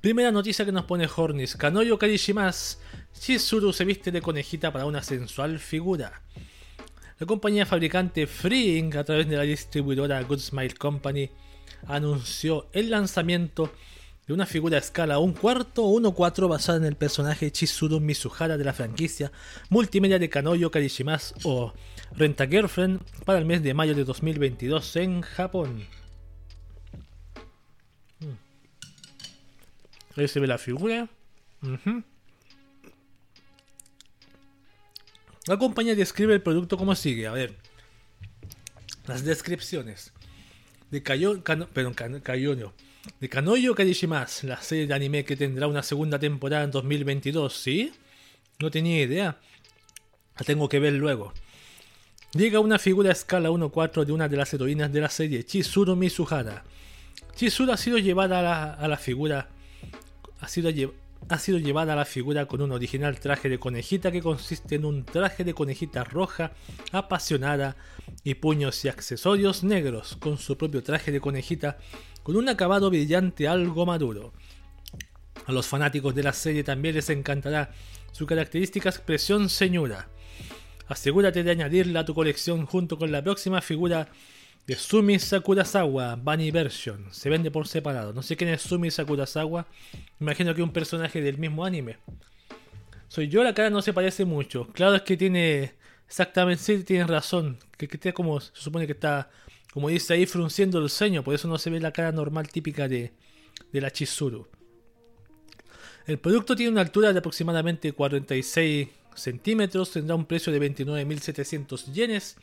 Primera noticia que nos pone Hornis. Kanoyo Karishimas. Chizuru se viste de conejita para una sensual figura. La compañía fabricante Freeing, a través de la distribuidora Good Smile Company, anunció el lanzamiento de una figura a escala 1 cuarto o 1-4 basada en el personaje Chizuru Mizuhara de la franquicia multimedia de Kanoyo Karishimas o Renta Girlfriend para el mes de mayo de 2022 en Japón. Hmm. Ahí se ve la figura. La compañía describe el producto como sigue. A ver. Las descripciones. De Kayo, Kano, perdón, Kayono. De Kanoyo Kadishimas, la serie de anime que tendrá una segunda temporada en 2022, ¿sí? No tenía idea. La tengo que ver luego. Llega una figura a escala 1-4 de una de las heroínas de la serie, Chizuru Mizuhara. Chizuru ha sido llevada a la, a la figura. Ha sido, ha sido llevada a la figura con un original traje de conejita que consiste en un traje de conejita roja, apasionada y puños y accesorios negros, con su propio traje de conejita con un acabado brillante algo maduro. A los fanáticos de la serie también les encantará su característica expresión señora. Asegúrate de añadirla a tu colección junto con la próxima figura de Sumi Sakurazawa Bunny Version. Se vende por separado. No sé quién es Sumi Sakurazawa. Imagino que es un personaje del mismo anime. Soy yo, la cara no se parece mucho. Claro es que tiene. Exactamente, sí, tienes razón. Que, que como. Se supone que está. Como dice ahí, frunciendo el ceño. Por eso no se ve la cara normal típica de, de la Chizuru. El producto tiene una altura de aproximadamente 46 centímetros. Tendrá un precio de 29.700 yenes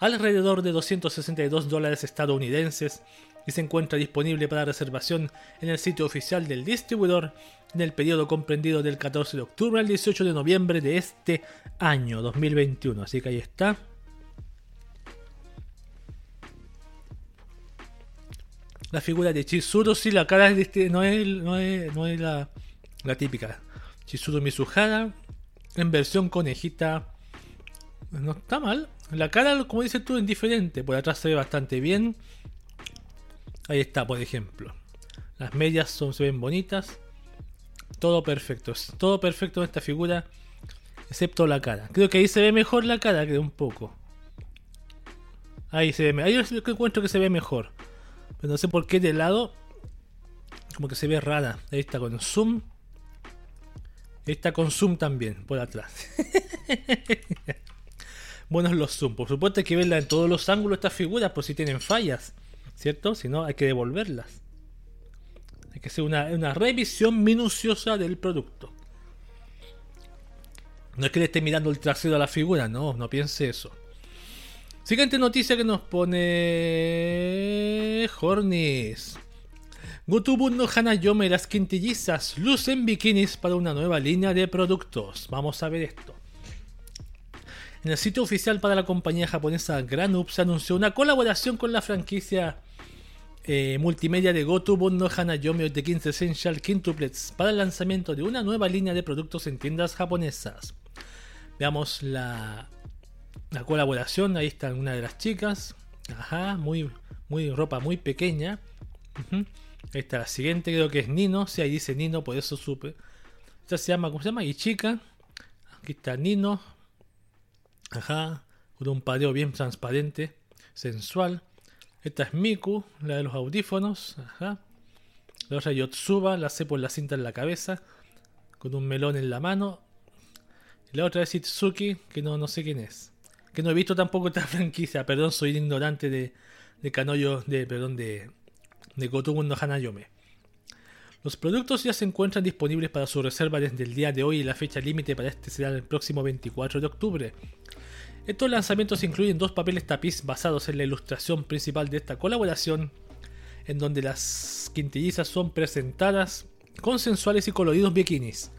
alrededor de 262 dólares estadounidenses y se encuentra disponible para reservación en el sitio oficial del distribuidor en el periodo comprendido del 14 de octubre al 18 de noviembre de este año 2021. Así que ahí está. La figura de Chizuru, sí, la cara no es, no es, no es la, la típica. Chizuru Mizuhara en versión conejita. No está mal. La cara, como dices tú, es diferente. Por atrás se ve bastante bien. Ahí está, por ejemplo. Las medias son, se ven bonitas. Todo perfecto. Todo perfecto en esta figura. Excepto la cara. Creo que ahí se ve mejor la cara, creo un poco. Ahí se ve Ahí yo encuentro que se ve mejor. Pero no sé por qué de lado. Como que se ve rara. Ahí está con zoom. Ahí está con zoom también, por atrás. buenos los zoom. Por supuesto hay que verla en todos los ángulos estas figuras por si tienen fallas, ¿cierto? Si no, hay que devolverlas. Hay que hacer una, revisión minuciosa del producto. No es que le esté mirando el trasero a la figura, no, no piense eso. Siguiente noticia que nos pone Hornis. Gotubu no Hanayome las quintillizas lucen bikinis para una nueva línea de productos. Vamos a ver esto. En el sitio oficial para la compañía japonesa Granup se anunció una colaboración con la franquicia eh, multimedia de Goto Bondo Hanayome de 15 Essential Quintuplets para el lanzamiento de una nueva línea de productos en tiendas japonesas. Veamos la, la colaboración. Ahí está una de las chicas. Ajá, muy, muy ropa muy pequeña. Ahí está la siguiente, creo que es Nino. Si ahí dice Nino, por eso supe. Esta se llama, ¿cómo se llama? Ichika. Aquí está Nino. Ajá, con un pareo bien transparente, sensual. Esta es Miku, la de los audífonos. Ajá. La otra Yotsuba, la sé por la cinta en la cabeza, con un melón en la mano. La otra es Itsuki, que no, no sé quién es. Que no he visto tampoco esta franquicia, perdón, soy ignorante de, de Kanoyo, de, perdón, de, de Gotobu no Hanayome. Los productos ya se encuentran disponibles para su reserva desde el día de hoy y la fecha límite para este será el próximo 24 de octubre. Estos lanzamientos incluyen dos papeles tapiz basados en la ilustración principal de esta colaboración, en donde las quintillizas son presentadas con sensuales y coloridos bikinis.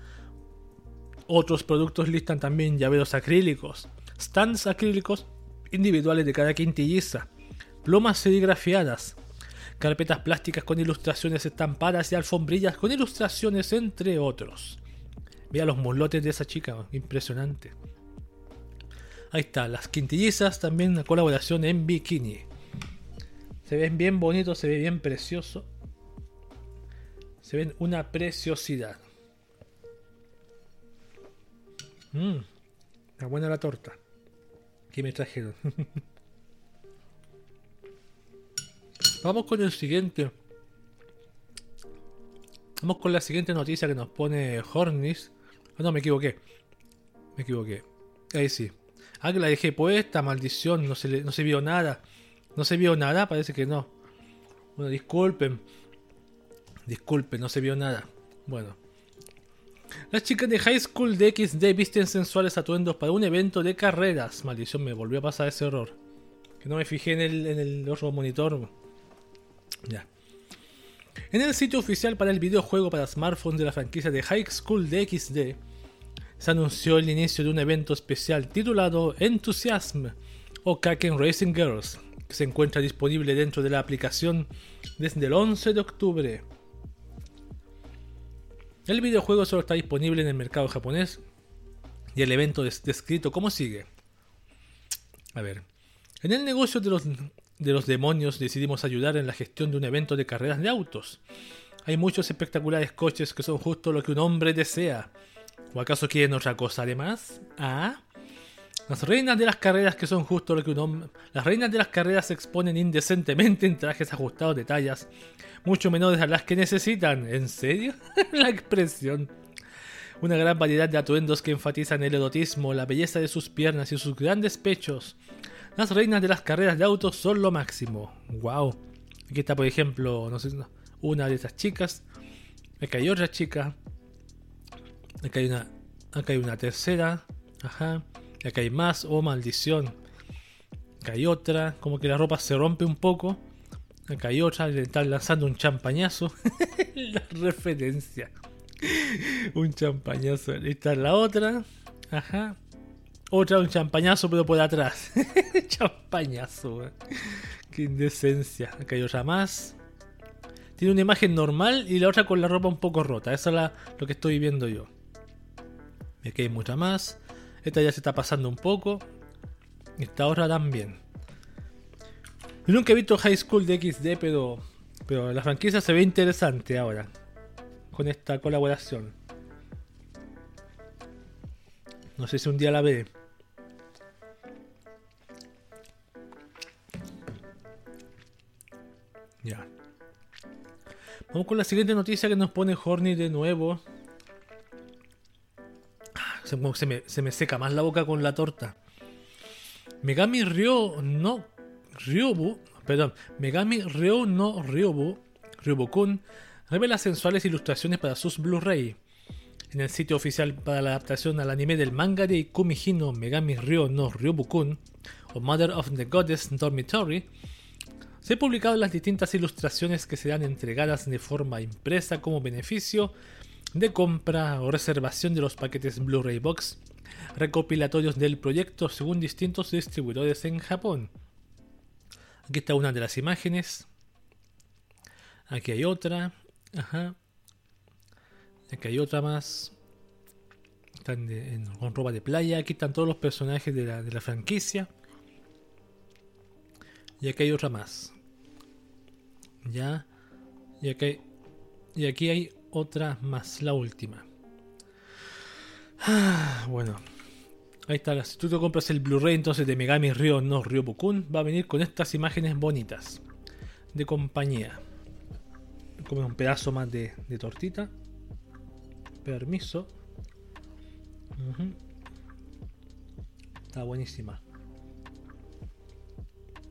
Otros productos listan también llaveros acrílicos, stands acrílicos individuales de cada quintilliza, plumas serigrafiadas, carpetas plásticas con ilustraciones estampadas y alfombrillas con ilustraciones entre otros. Mira los muslotes de esa chica, impresionante. Ahí está, las quintillizas, también una colaboración en bikini. Se ven bien bonitos, se ve bien precioso. Se ven una preciosidad. Mmm, está buena la torta. Que me trajeron. Vamos con el siguiente. Vamos con la siguiente noticia que nos pone Hornis. Ah, no, me equivoqué. Me equivoqué. Ahí sí. Ah, que la dejé puesta, maldición, no se, no se vio nada. No se vio nada, parece que no. Bueno, disculpen. Disculpen, no se vio nada. Bueno. Las chicas de High School de XD visten sensuales atuendos para un evento de carreras. Maldición, me volvió a pasar ese error. Que no me fijé en el, en el otro monitor. Ya. En el sitio oficial para el videojuego para smartphones de la franquicia de High School de XD, se anunció el inicio de un evento especial titulado Enthusiasm o Kaken Racing Girls, que se encuentra disponible dentro de la aplicación desde el 11 de octubre. El videojuego solo está disponible en el mercado japonés y el evento es descrito como sigue. A ver, en el negocio de los, de los demonios decidimos ayudar en la gestión de un evento de carreras de autos. Hay muchos espectaculares coches que son justo lo que un hombre desea. ¿O acaso quieren otra cosa además? ¿Ah? Las reinas de las carreras que son justo lo que un hombre... Las reinas de las carreras se exponen indecentemente en trajes ajustados de tallas, mucho menores a las que necesitan. ¿En serio? la expresión. Una gran variedad de atuendos que enfatizan el erotismo, la belleza de sus piernas y sus grandes pechos. Las reinas de las carreras de autos son lo máximo. ¡Wow! Aquí está, por ejemplo, no sé, una de estas chicas. Acá hay otra chica. Acá hay una, acá hay una tercera. Ajá. Acá hay más. Oh, maldición. Acá hay otra. Como que la ropa se rompe un poco. Acá hay otra. Le están lanzando un champañazo. la referencia. un champañazo. Ahí está la otra. Ajá. Otra un champañazo, pero por atrás. champañazo, Qué indecencia. Acá hay otra más. Tiene una imagen normal y la otra con la ropa un poco rota. Eso es lo que estoy viendo yo. Y aquí hay mucha más. Esta ya se está pasando un poco. Esta otra también. Yo nunca he visto High School de XD, pero, pero la franquicia se ve interesante ahora. Con esta colaboración. No sé si un día la ve. Ya. Vamos con la siguiente noticia que nos pone Horny de nuevo. Se, me, se me seca más la boca con la torta. Megami Ryo no Ryobu, perdón, Megami Ryo no Ryobu, Ryobukun revela sensuales ilustraciones para sus Blu-ray. En el sitio oficial para la adaptación al anime del manga de Kumihino Megami Ryo no Ryobukun o Mother of the Goddess Dormitory, se han publicado las distintas ilustraciones que serán entregadas de forma impresa como beneficio de compra o reservación de los paquetes Blu-ray Box recopilatorios del proyecto según distintos distribuidores en Japón. Aquí está una de las imágenes. Aquí hay otra. Ajá. Aquí hay otra más. Están con ropa de playa. Aquí están todos los personajes de la, de la franquicia. Y aquí hay otra más. Ya. Y aquí, y aquí hay otra más, la última. Ah, bueno. Ahí está. Si tú te compras el Blu-ray entonces de Megami Ryo no Ryobukun, va a venir con estas imágenes bonitas. De compañía. Como un pedazo más de tortita. Permiso. Está buenísima.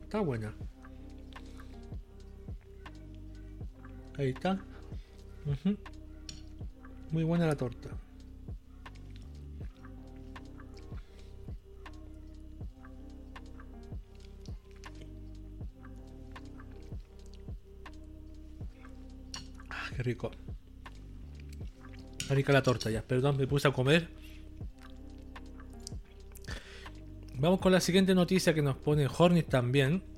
Está buena. Ahí está. Muy buena la torta. Ah, qué rico. Rica la torta ya. Perdón, me puse a comer. Vamos con la siguiente noticia que nos pone Hornet también.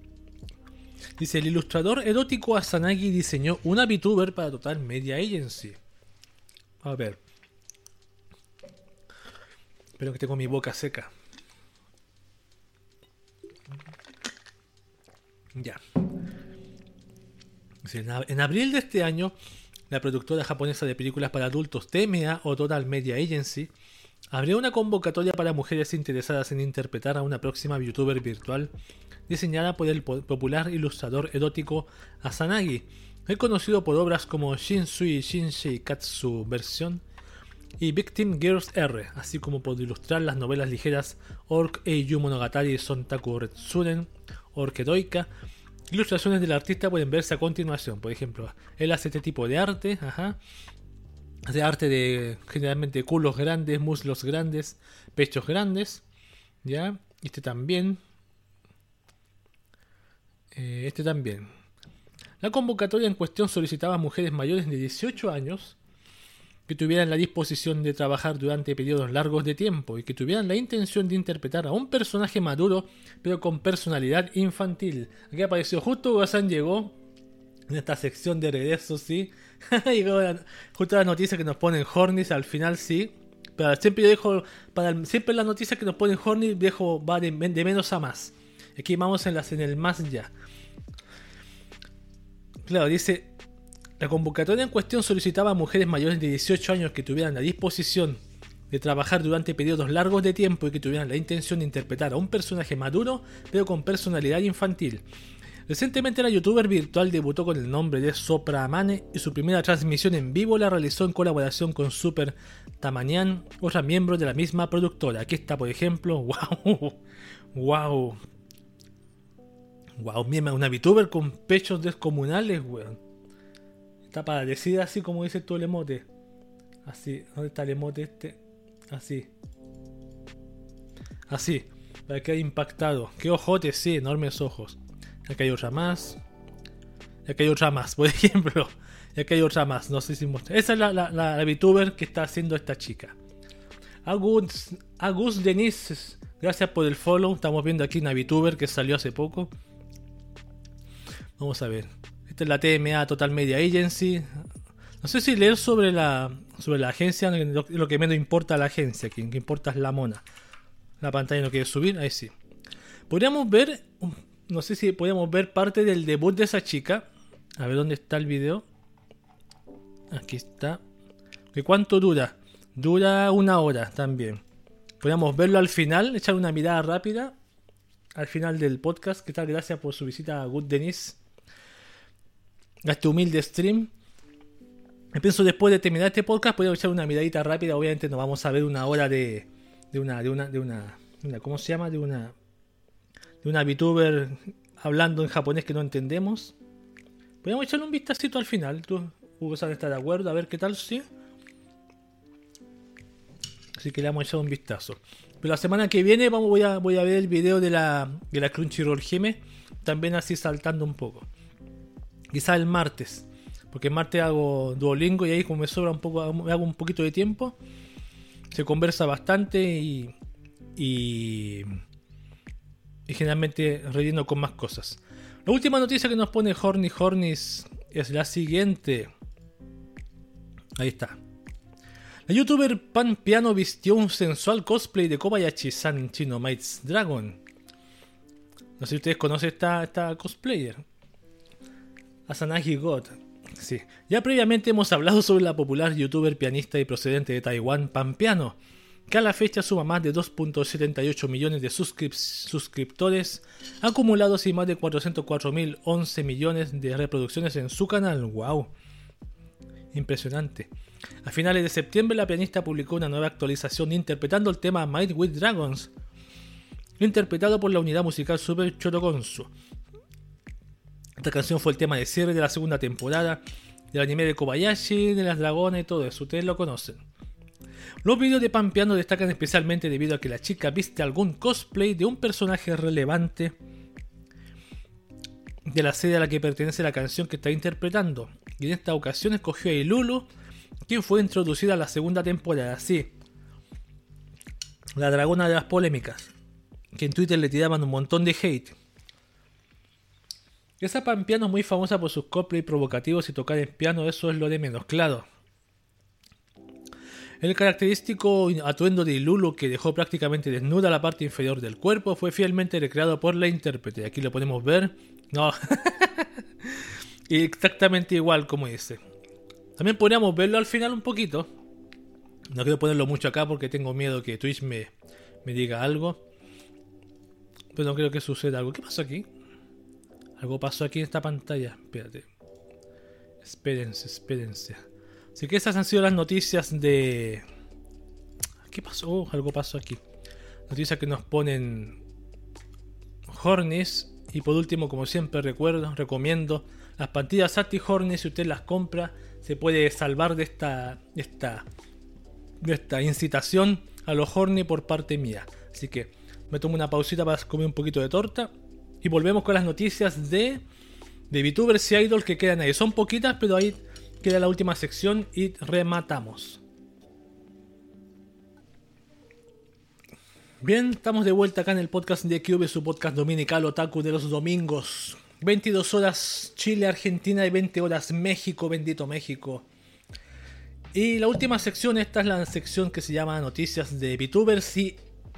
Dice, el ilustrador erótico Asanagi diseñó una VTuber para Total Media Agency. A ver. Espero que tengo mi boca seca. Ya. En abril de este año, la productora japonesa de películas para adultos TMA o Total Media Agency abrió una convocatoria para mujeres interesadas en interpretar a una próxima VTuber virtual diseñada por el popular ilustrador erótico Asanagi, conocido por obras como Shinsui Shinshei Katsu Versión y Victim Girls R, así como por ilustrar las novelas ligeras Ork Eiyu Monogatari Sontaku Retsuren, Ork Edoika. Ilustraciones del artista pueden verse a continuación, por ejemplo, él hace este tipo de arte, ajá, Hace arte de generalmente culos grandes, muslos grandes, pechos grandes. ¿Ya? Este también. Eh, este también. La convocatoria en cuestión solicitaba a mujeres mayores de 18 años que tuvieran la disposición de trabajar durante periodos largos de tiempo y que tuvieran la intención de interpretar a un personaje maduro pero con personalidad infantil. Aquí apareció justo Gazan llegó en esta sección de regreso, sí. llegó justo la noticia que nos ponen Hornis al final, sí. Pero siempre yo dejo, siempre la noticia que nos ponen Hornis dejo va de, menos a más. Aquí vamos en, las, en el más ya. Claro, dice la convocatoria en cuestión solicitaba a mujeres mayores de 18 años que tuvieran la disposición de trabajar durante periodos largos de tiempo y que tuvieran la intención de interpretar a un personaje maduro pero con personalidad infantil. Recientemente la youtuber virtual debutó con el nombre de Sopra Amane y su primera transmisión en vivo la realizó en colaboración con Super Tamanian, otra miembro de la misma productora. Aquí está, por ejemplo, wow, wow, wow, una VTuber con pechos descomunales, weón. Está para decir así como dice tú el emote. Así. ¿Dónde está el emote este? Así. Así. Para que haya impactado. Qué ojotes, sí, enormes ojos. Aquí hay otra más. Aquí hay otra más, por ejemplo. Aquí hay otra más. No sé si muestra. Esa es la, la, la, VTuber que está haciendo esta chica. Agus, Agus Denis, gracias por el follow. Estamos viendo aquí una VTuber que salió hace poco. Vamos a ver. Esta es la TMA Total Media Agency. No sé si leer sobre la, sobre la agencia, lo, que menos importa a la agencia, quien que importa es la mona. La pantalla no quiere subir, ahí sí. Podríamos ver, no sé si podríamos ver parte del debut de esa chica. A ver dónde está el video. Aquí está. ¿De cuánto dura? Dura una hora también. Podríamos verlo al final, echar una mirada rápida al final del podcast. ¿Qué tal? Gracias por su visita a Good Denise este humilde stream. Pienso después de terminar este podcast, podemos echar una miradita rápida. Obviamente nos vamos a ver una hora de, de una, de una, de una, ¿cómo se llama? De una, de una VTuber hablando en japonés que no entendemos. Podemos echarle un vistacito al final. Tú, Hugo, sabes estar de acuerdo, a ver qué tal, sí. Así que le vamos a echar un vistazo. Pero la semana que viene vamos, voy, a, voy a ver el video de la, de la Crunchyroll Geme. También así saltando un poco. Quizá el martes. Porque el martes hago Duolingo y ahí como me sobra un poco, me hago un poquito de tiempo. Se conversa bastante y, y, y generalmente relleno con más cosas. La última noticia que nos pone Horny Hornis es la siguiente. Ahí está. La youtuber Pan Piano vistió un sensual cosplay de Kobayashi-san en Chino Mites Dragon. No sé si ustedes conocen esta, esta cosplayer. Asanagi God. Sí. Ya previamente hemos hablado sobre la popular youtuber pianista y procedente de Taiwán, Pampiano, que a la fecha suma más de 2.78 millones de suscriptores acumulados y más de 404.011 millones de reproducciones en su canal. ¡Wow! Impresionante. A finales de septiembre la pianista publicó una nueva actualización interpretando el tema Might with Dragons, interpretado por la unidad musical Super Chorogonsu. Esta canción fue el tema de cierre de la segunda temporada del anime de Kobayashi, de las dragonas y todo eso, ustedes lo conocen. Los vídeos de Pampeano destacan especialmente debido a que la chica viste algún cosplay de un personaje relevante de la serie a la que pertenece la canción que está interpretando. Y en esta ocasión escogió a Ilulu, quien fue introducida a la segunda temporada. Sí, la dragona de las polémicas, que en Twitter le tiraban un montón de hate. Esa piano es muy famosa por sus cosplay provocativos y tocar en piano, eso es lo de menos, claro. El característico atuendo de Lulu, que dejó prácticamente desnuda la parte inferior del cuerpo, fue fielmente recreado por la intérprete. Aquí lo podemos ver. No. Exactamente igual como dice. También podríamos verlo al final un poquito. No quiero ponerlo mucho acá porque tengo miedo que Twitch me, me diga algo. Pero no creo que suceda algo. ¿Qué pasa aquí? Algo pasó aquí en esta pantalla. Espérate. Espérense, espérense. Así que esas han sido las noticias de... ¿Qué pasó? Oh, algo pasó aquí. Noticias que nos ponen Hornis. Y por último, como siempre recuerdo, recomiendo las plantillas Sati Hornis. Si usted las compra, se puede salvar de esta, esta, de esta incitación a los horny por parte mía. Así que me tomo una pausita para comer un poquito de torta y volvemos con las noticias de, de VTubers y Idol que quedan ahí. Son poquitas, pero ahí queda la última sección y rematamos. Bien, estamos de vuelta acá en el podcast de Cube, su podcast dominical otaku de los domingos. 22 horas Chile, Argentina y 20 horas México, bendito México. Y la última sección, esta es la sección que se llama Noticias de VTubers y...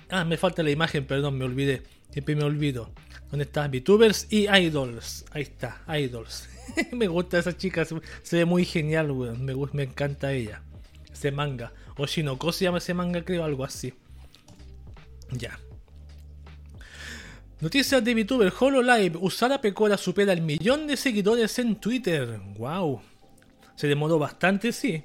Ah, me falta la imagen, perdón, me olvidé. Siempre me olvido. ¿Dónde está? VTubers y Idols. Ahí está, Idols. me gusta esa chica, se ve muy genial. Me, encanta ella. Ese manga. O Shinoko se llama ese manga, creo, algo así. Ya. Noticias de VTuber HoloLive. Usada Pecora supera el millón de seguidores en Twitter. ¡Wow! Se demoró bastante, sí.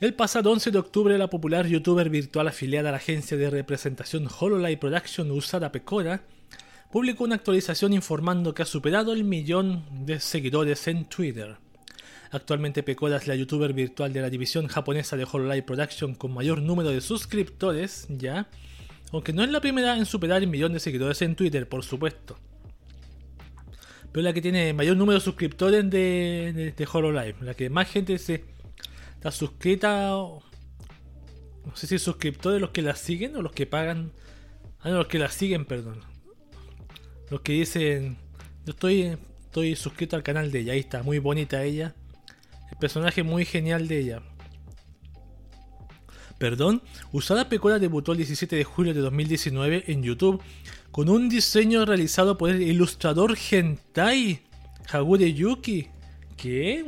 El pasado 11 de octubre, la popular youtuber virtual afiliada a la agencia de representación HoloLive Production Usada Pecora publicó una actualización informando que ha superado el millón de seguidores en Twitter. Actualmente Pecora es la youtuber virtual de la división japonesa de HoloLive Production con mayor número de suscriptores, ya aunque no es la primera en superar el millón de seguidores en Twitter, por supuesto. Pero la que tiene mayor número de suscriptores de, de, HoloLive. La que más gente se está suscrita. No sé si suscriptores los que la siguen o los que pagan. Ah, no, los que la siguen, perdón. Los que dicen. Yo estoy, estoy suscrito al canal de ella. Ahí está, muy bonita ella. El personaje muy genial de ella. Perdón, Usada Pecora debutó el 17 de julio de 2019 en YouTube con un diseño realizado por el ilustrador hentai Hagure Yuki. ¿Qué?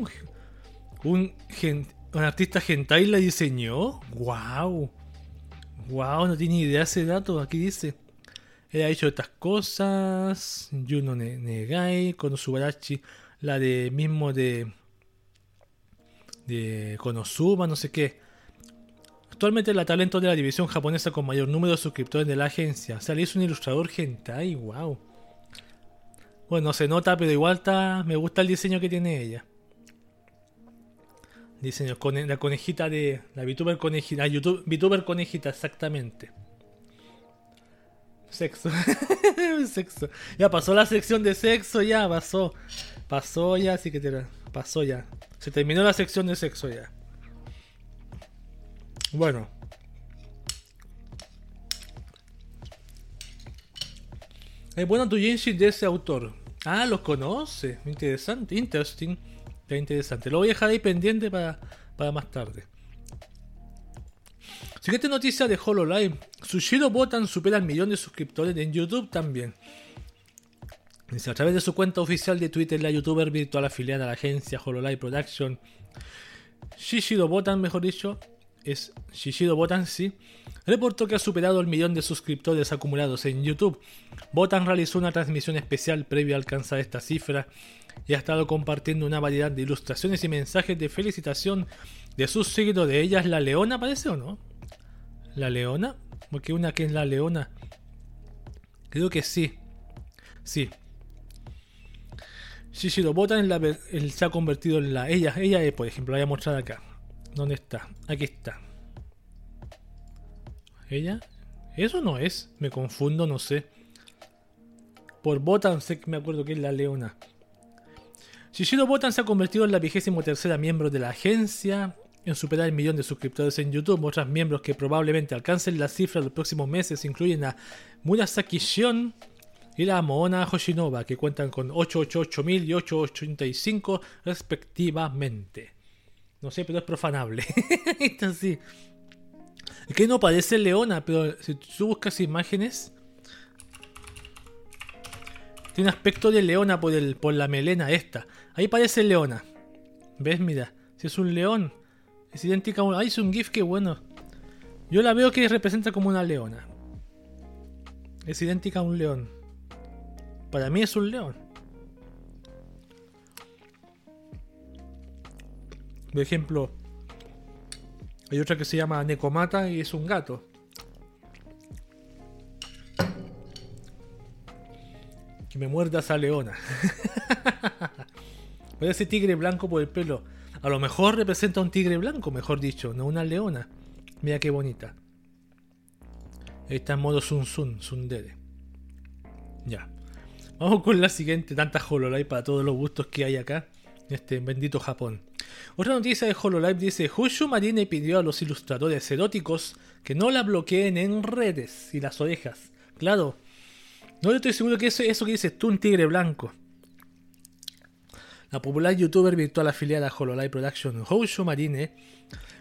¿Un, artista hentai la diseñó? ¡Wow! ¡Wow! No tiene idea ese dato. Aquí dice. Él ha hecho estas cosas. Yuno Negai, Konosubarachi, la de mismo de. de Konosuba, no sé qué. Actualmente la talento de la división japonesa con mayor número de suscriptores de la agencia. O sea, le hizo un ilustrador hentai, wow. Bueno, se nota, pero igual está, me gusta el diseño que tiene ella. Diseño la conejita de la VTuber conejita, YouTube, VTuber conejita exactamente. Sexo. sexo. Ya pasó la sección de sexo, ya pasó. Pasó ya, así que te pasó ya. Se terminó la sección de sexo ya. Bueno. Es bueno tu Genshin de ese autor. Ah, los conoce. Interesante, interesting. Interesante. Lo voy a dejar ahí pendiente para, para más tarde. Siguiente noticia de HoloLive. Sushiro Botan supera el millón de suscriptores en YouTube también. Dice, a través de su cuenta oficial de Twitter, la youtuber virtual afiliada a la agencia HoloLive Production, Shishiro Botan, mejor dicho, es Shishido Botan, sí, reportó que ha superado el millón de suscriptores acumulados en YouTube. Botan realizó una transmisión especial previo a alcanzar esta cifra y ha estado compartiendo una variedad de ilustraciones y mensajes de felicitación de sus seguidores. ¿De ellas la leona, parece o no? ¿La leona? Porque una que es la leona. Creo que sí. Sí. Shishido Botan se ha convertido en la. Ella, ella es, por ejemplo, la voy a mostrar acá. ¿Dónde está? Aquí está. ¿Ella? Eso no es. Me confundo, no sé. Por Botan sé que me acuerdo que es la leona. Shishiro Botan se ha convertido en la vigésimo tercera miembro de la agencia en superar el millón de suscriptores en YouTube. Otros miembros que probablemente alcancen la cifra los próximos meses incluyen a Murasaki Shion y la Moona Hoshinova, que cuentan con 888.000 y 885 respectivamente. No sé, pero es profanable. Está así. Es que no parece leona, pero si tú buscas imágenes. Tiene aspecto de leona por, el, por la melena esta. Ahí parece leona. ¿Ves? Mira. Si es un león. Es idéntica a un... Ay, es un GIF que bueno. Yo la veo que representa como una leona. Es idéntica a un león. Para mí es un león. Por ejemplo, hay otra que se llama Necomata y es un gato. Que me muerda esa leona. ese tigre blanco por el pelo. A lo mejor representa un tigre blanco, mejor dicho, no una leona. Mira qué bonita. Ahí está en modo Sun Sun, Sundere. Ya. Vamos con la siguiente, tanta Hololive para todos los gustos que hay acá, este bendito Japón. Otra noticia de Hololive dice, Hushu Marine pidió a los ilustradores eróticos que no la bloqueen en redes y las orejas. Claro, no estoy seguro que eso, eso que dices tú, un tigre blanco. La popular youtuber virtual afiliada a Hololive Production, Hushu Marine,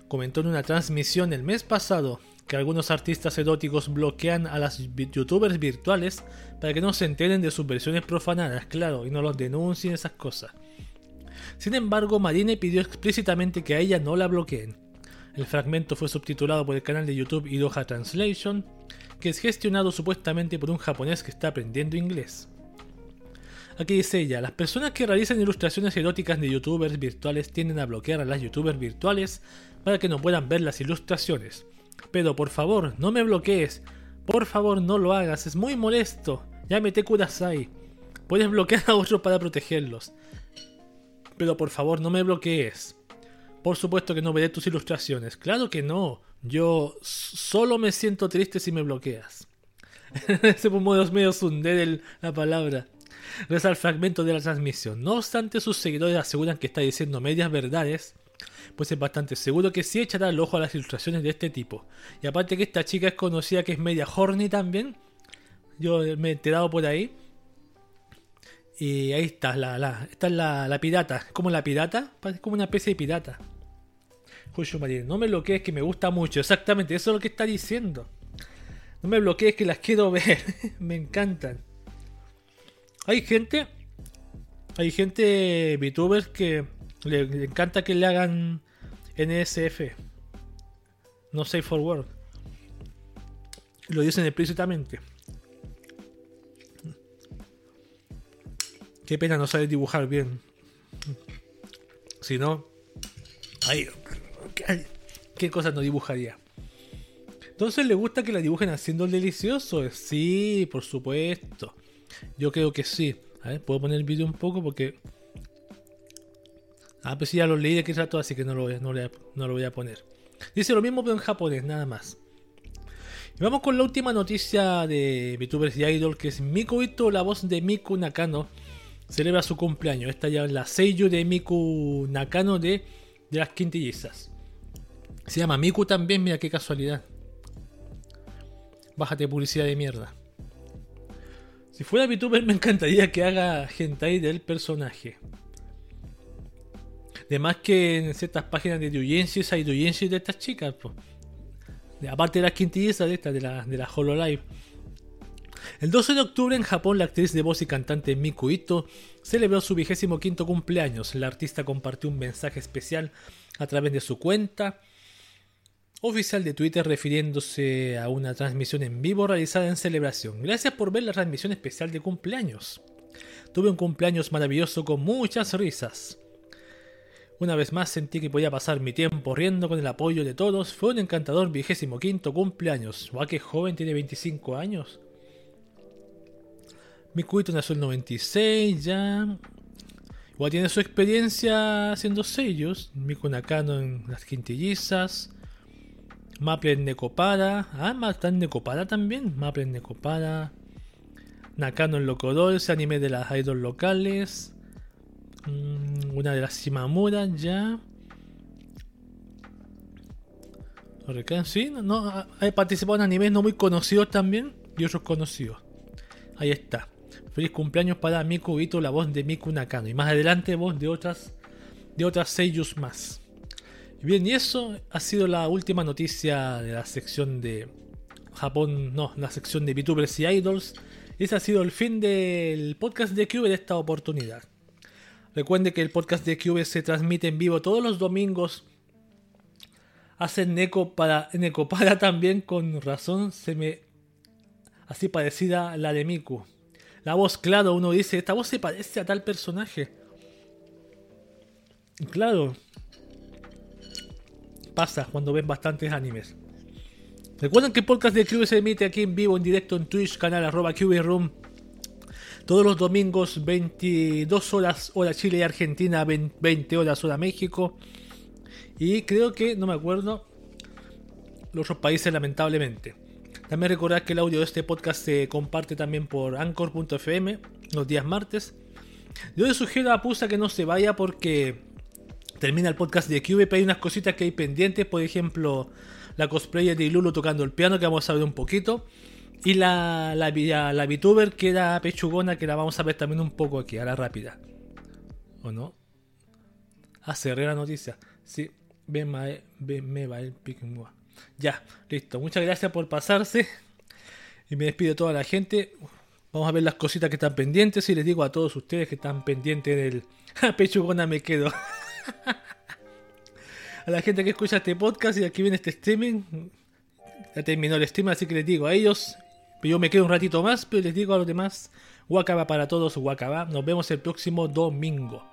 comentó en una transmisión el mes pasado que algunos artistas eróticos bloquean a las youtubers virtuales para que no se enteren de sus versiones profanadas, claro, y no los denuncien esas cosas. Sin embargo, Marine pidió explícitamente que a ella no la bloqueen. El fragmento fue subtitulado por el canal de YouTube Iroha Translation, que es gestionado supuestamente por un japonés que está aprendiendo inglés. Aquí dice ella, las personas que realizan ilustraciones eróticas de youtubers virtuales tienden a bloquear a las youtubers virtuales para que no puedan ver las ilustraciones. Pero por favor, no me bloquees. Por favor, no lo hagas. Es muy molesto. Llámete Kudasai. Puedes bloquear a otros para protegerlos. Pero por favor, no me bloquees. Por supuesto que no veré tus ilustraciones. Claro que no. Yo solo me siento triste si me bloqueas. Ese modo es medio sunder la palabra. Reza el fragmento de la transmisión. No obstante, sus seguidores aseguran que está diciendo medias verdades pues es bastante seguro que sí echará el ojo a las ilustraciones de este tipo. Y aparte que esta chica es conocida que es media horny también. Yo me he enterado por ahí. Y ahí está, la, la, la, la pirata. como la pirata? Es como una especie de pirata. no me bloquees que me gusta mucho. Exactamente, eso es lo que está diciendo. No me bloquees que las quiero ver. me encantan. Hay gente. Hay gente VTubers que le, encanta que le hagan NSF. No safe for work. Lo dicen explícitamente. Qué pena no saber dibujar bien. Si no. ¿Qué cosas no dibujaría? Entonces le gusta que la dibujen haciendo el delicioso. Sí, por supuesto. Yo creo que sí. A ver, puedo poner el vídeo un poco porque Ah, pues sí, ya lo leí de qué trato, así que no lo, voy, no, lo voy a poner. Dice lo mismo, pero en japonés, nada más. Y vamos con la última noticia de VTubers y Idol, que es Miku Ito, la voz de Miku Nakano, celebra su cumpleaños. Esta ya es la Seiyu de Miku Nakano de, de las quintillizas. Se llama Miku también, mira qué casualidad. Bájate publicidad de mierda. Si fuera VTuber me encantaría que haga hentai del personaje. Además que en ciertas páginas de doujinshis hay doujinshis de estas chicas. Aparte de las quintillizas de estas, de la, de la Hololive. El 12 de octubre en Japón, la actriz de voz y cantante Miku Ito celebró su vigésimo quinto cumpleaños. La artista compartió un mensaje especial a través de su cuenta oficial de Twitter refiriéndose a una transmisión en vivo realizada en celebración. Gracias por ver la transmisión especial de cumpleaños. Tuve un cumpleaños maravilloso con muchas risas. Una vez más sentí que podía pasar mi tiempo riendo con el apoyo de todos. Fue un encantador vigésimo quinto cumpleaños. ¿Va que joven tiene 25 años? Mi cuito nació el 96 ya. Igual tiene su experiencia haciendo sellos. Miku Nakano en las quintillizas. Maple Necopara. Ah, en Necopara también. Maple Necopara. Nakano en Locodol, ese anime de las idols locales. Mm, una de las Shimamura ya. Sí, no, ha participado en animes no muy conocidos también y otros conocidos. Ahí está. Feliz cumpleaños para Miku Ito, la voz de Miku Nakano. Y más adelante voz de otras de otras seiyus más. Bien, y eso ha sido la última noticia de la sección de Japón, no, la sección de VTubers y Idols. Ese ha sido el fin del podcast de Cube de esta oportunidad. Recuerde que el podcast de QV se transmite en vivo todos los domingos. Hacen Neko para, para también con razón se me... Así parecida a la de Miku. La voz, claro, uno dice, esta voz se parece a tal personaje. Claro. Pasa cuando ven bastantes animes. Recuerden que el podcast de QV se emite aquí en vivo, en directo en Twitch, canal arroba Room Todos los domingos 22 horas hora Chile y Argentina, 20 horas hora México. Y creo que, no me acuerdo, los otros países lamentablemente. También recordar que el audio de este podcast se comparte también por anchor.fm los días martes. Yo le sugiero a Pusa que no se vaya porque termina el podcast de QVP. Hay unas cositas que hay pendientes, por ejemplo, la cosplayer de Lulu tocando el piano, que vamos a ver un poquito. Y la, la, la, VTuber que era pechugona, que la vamos a ver también un poco aquí, a la rápida. ¿O no? Ah, cerré la noticia. Sí, me va el Ya, listo. Muchas gracias por pasarse. Y me despido toda la gente. Vamos a ver las cositas que están pendientes. Y les digo a todos ustedes que están pendientes del. Pechugona me quedo. a la gente que escucha este podcast y aquí viene este streaming. Ya terminó el stream, así que les digo a ellos. Yo me quedo un ratito más, pero les digo a los demás. Wakaba para todos, Wakaba. Nos vemos el próximo domingo.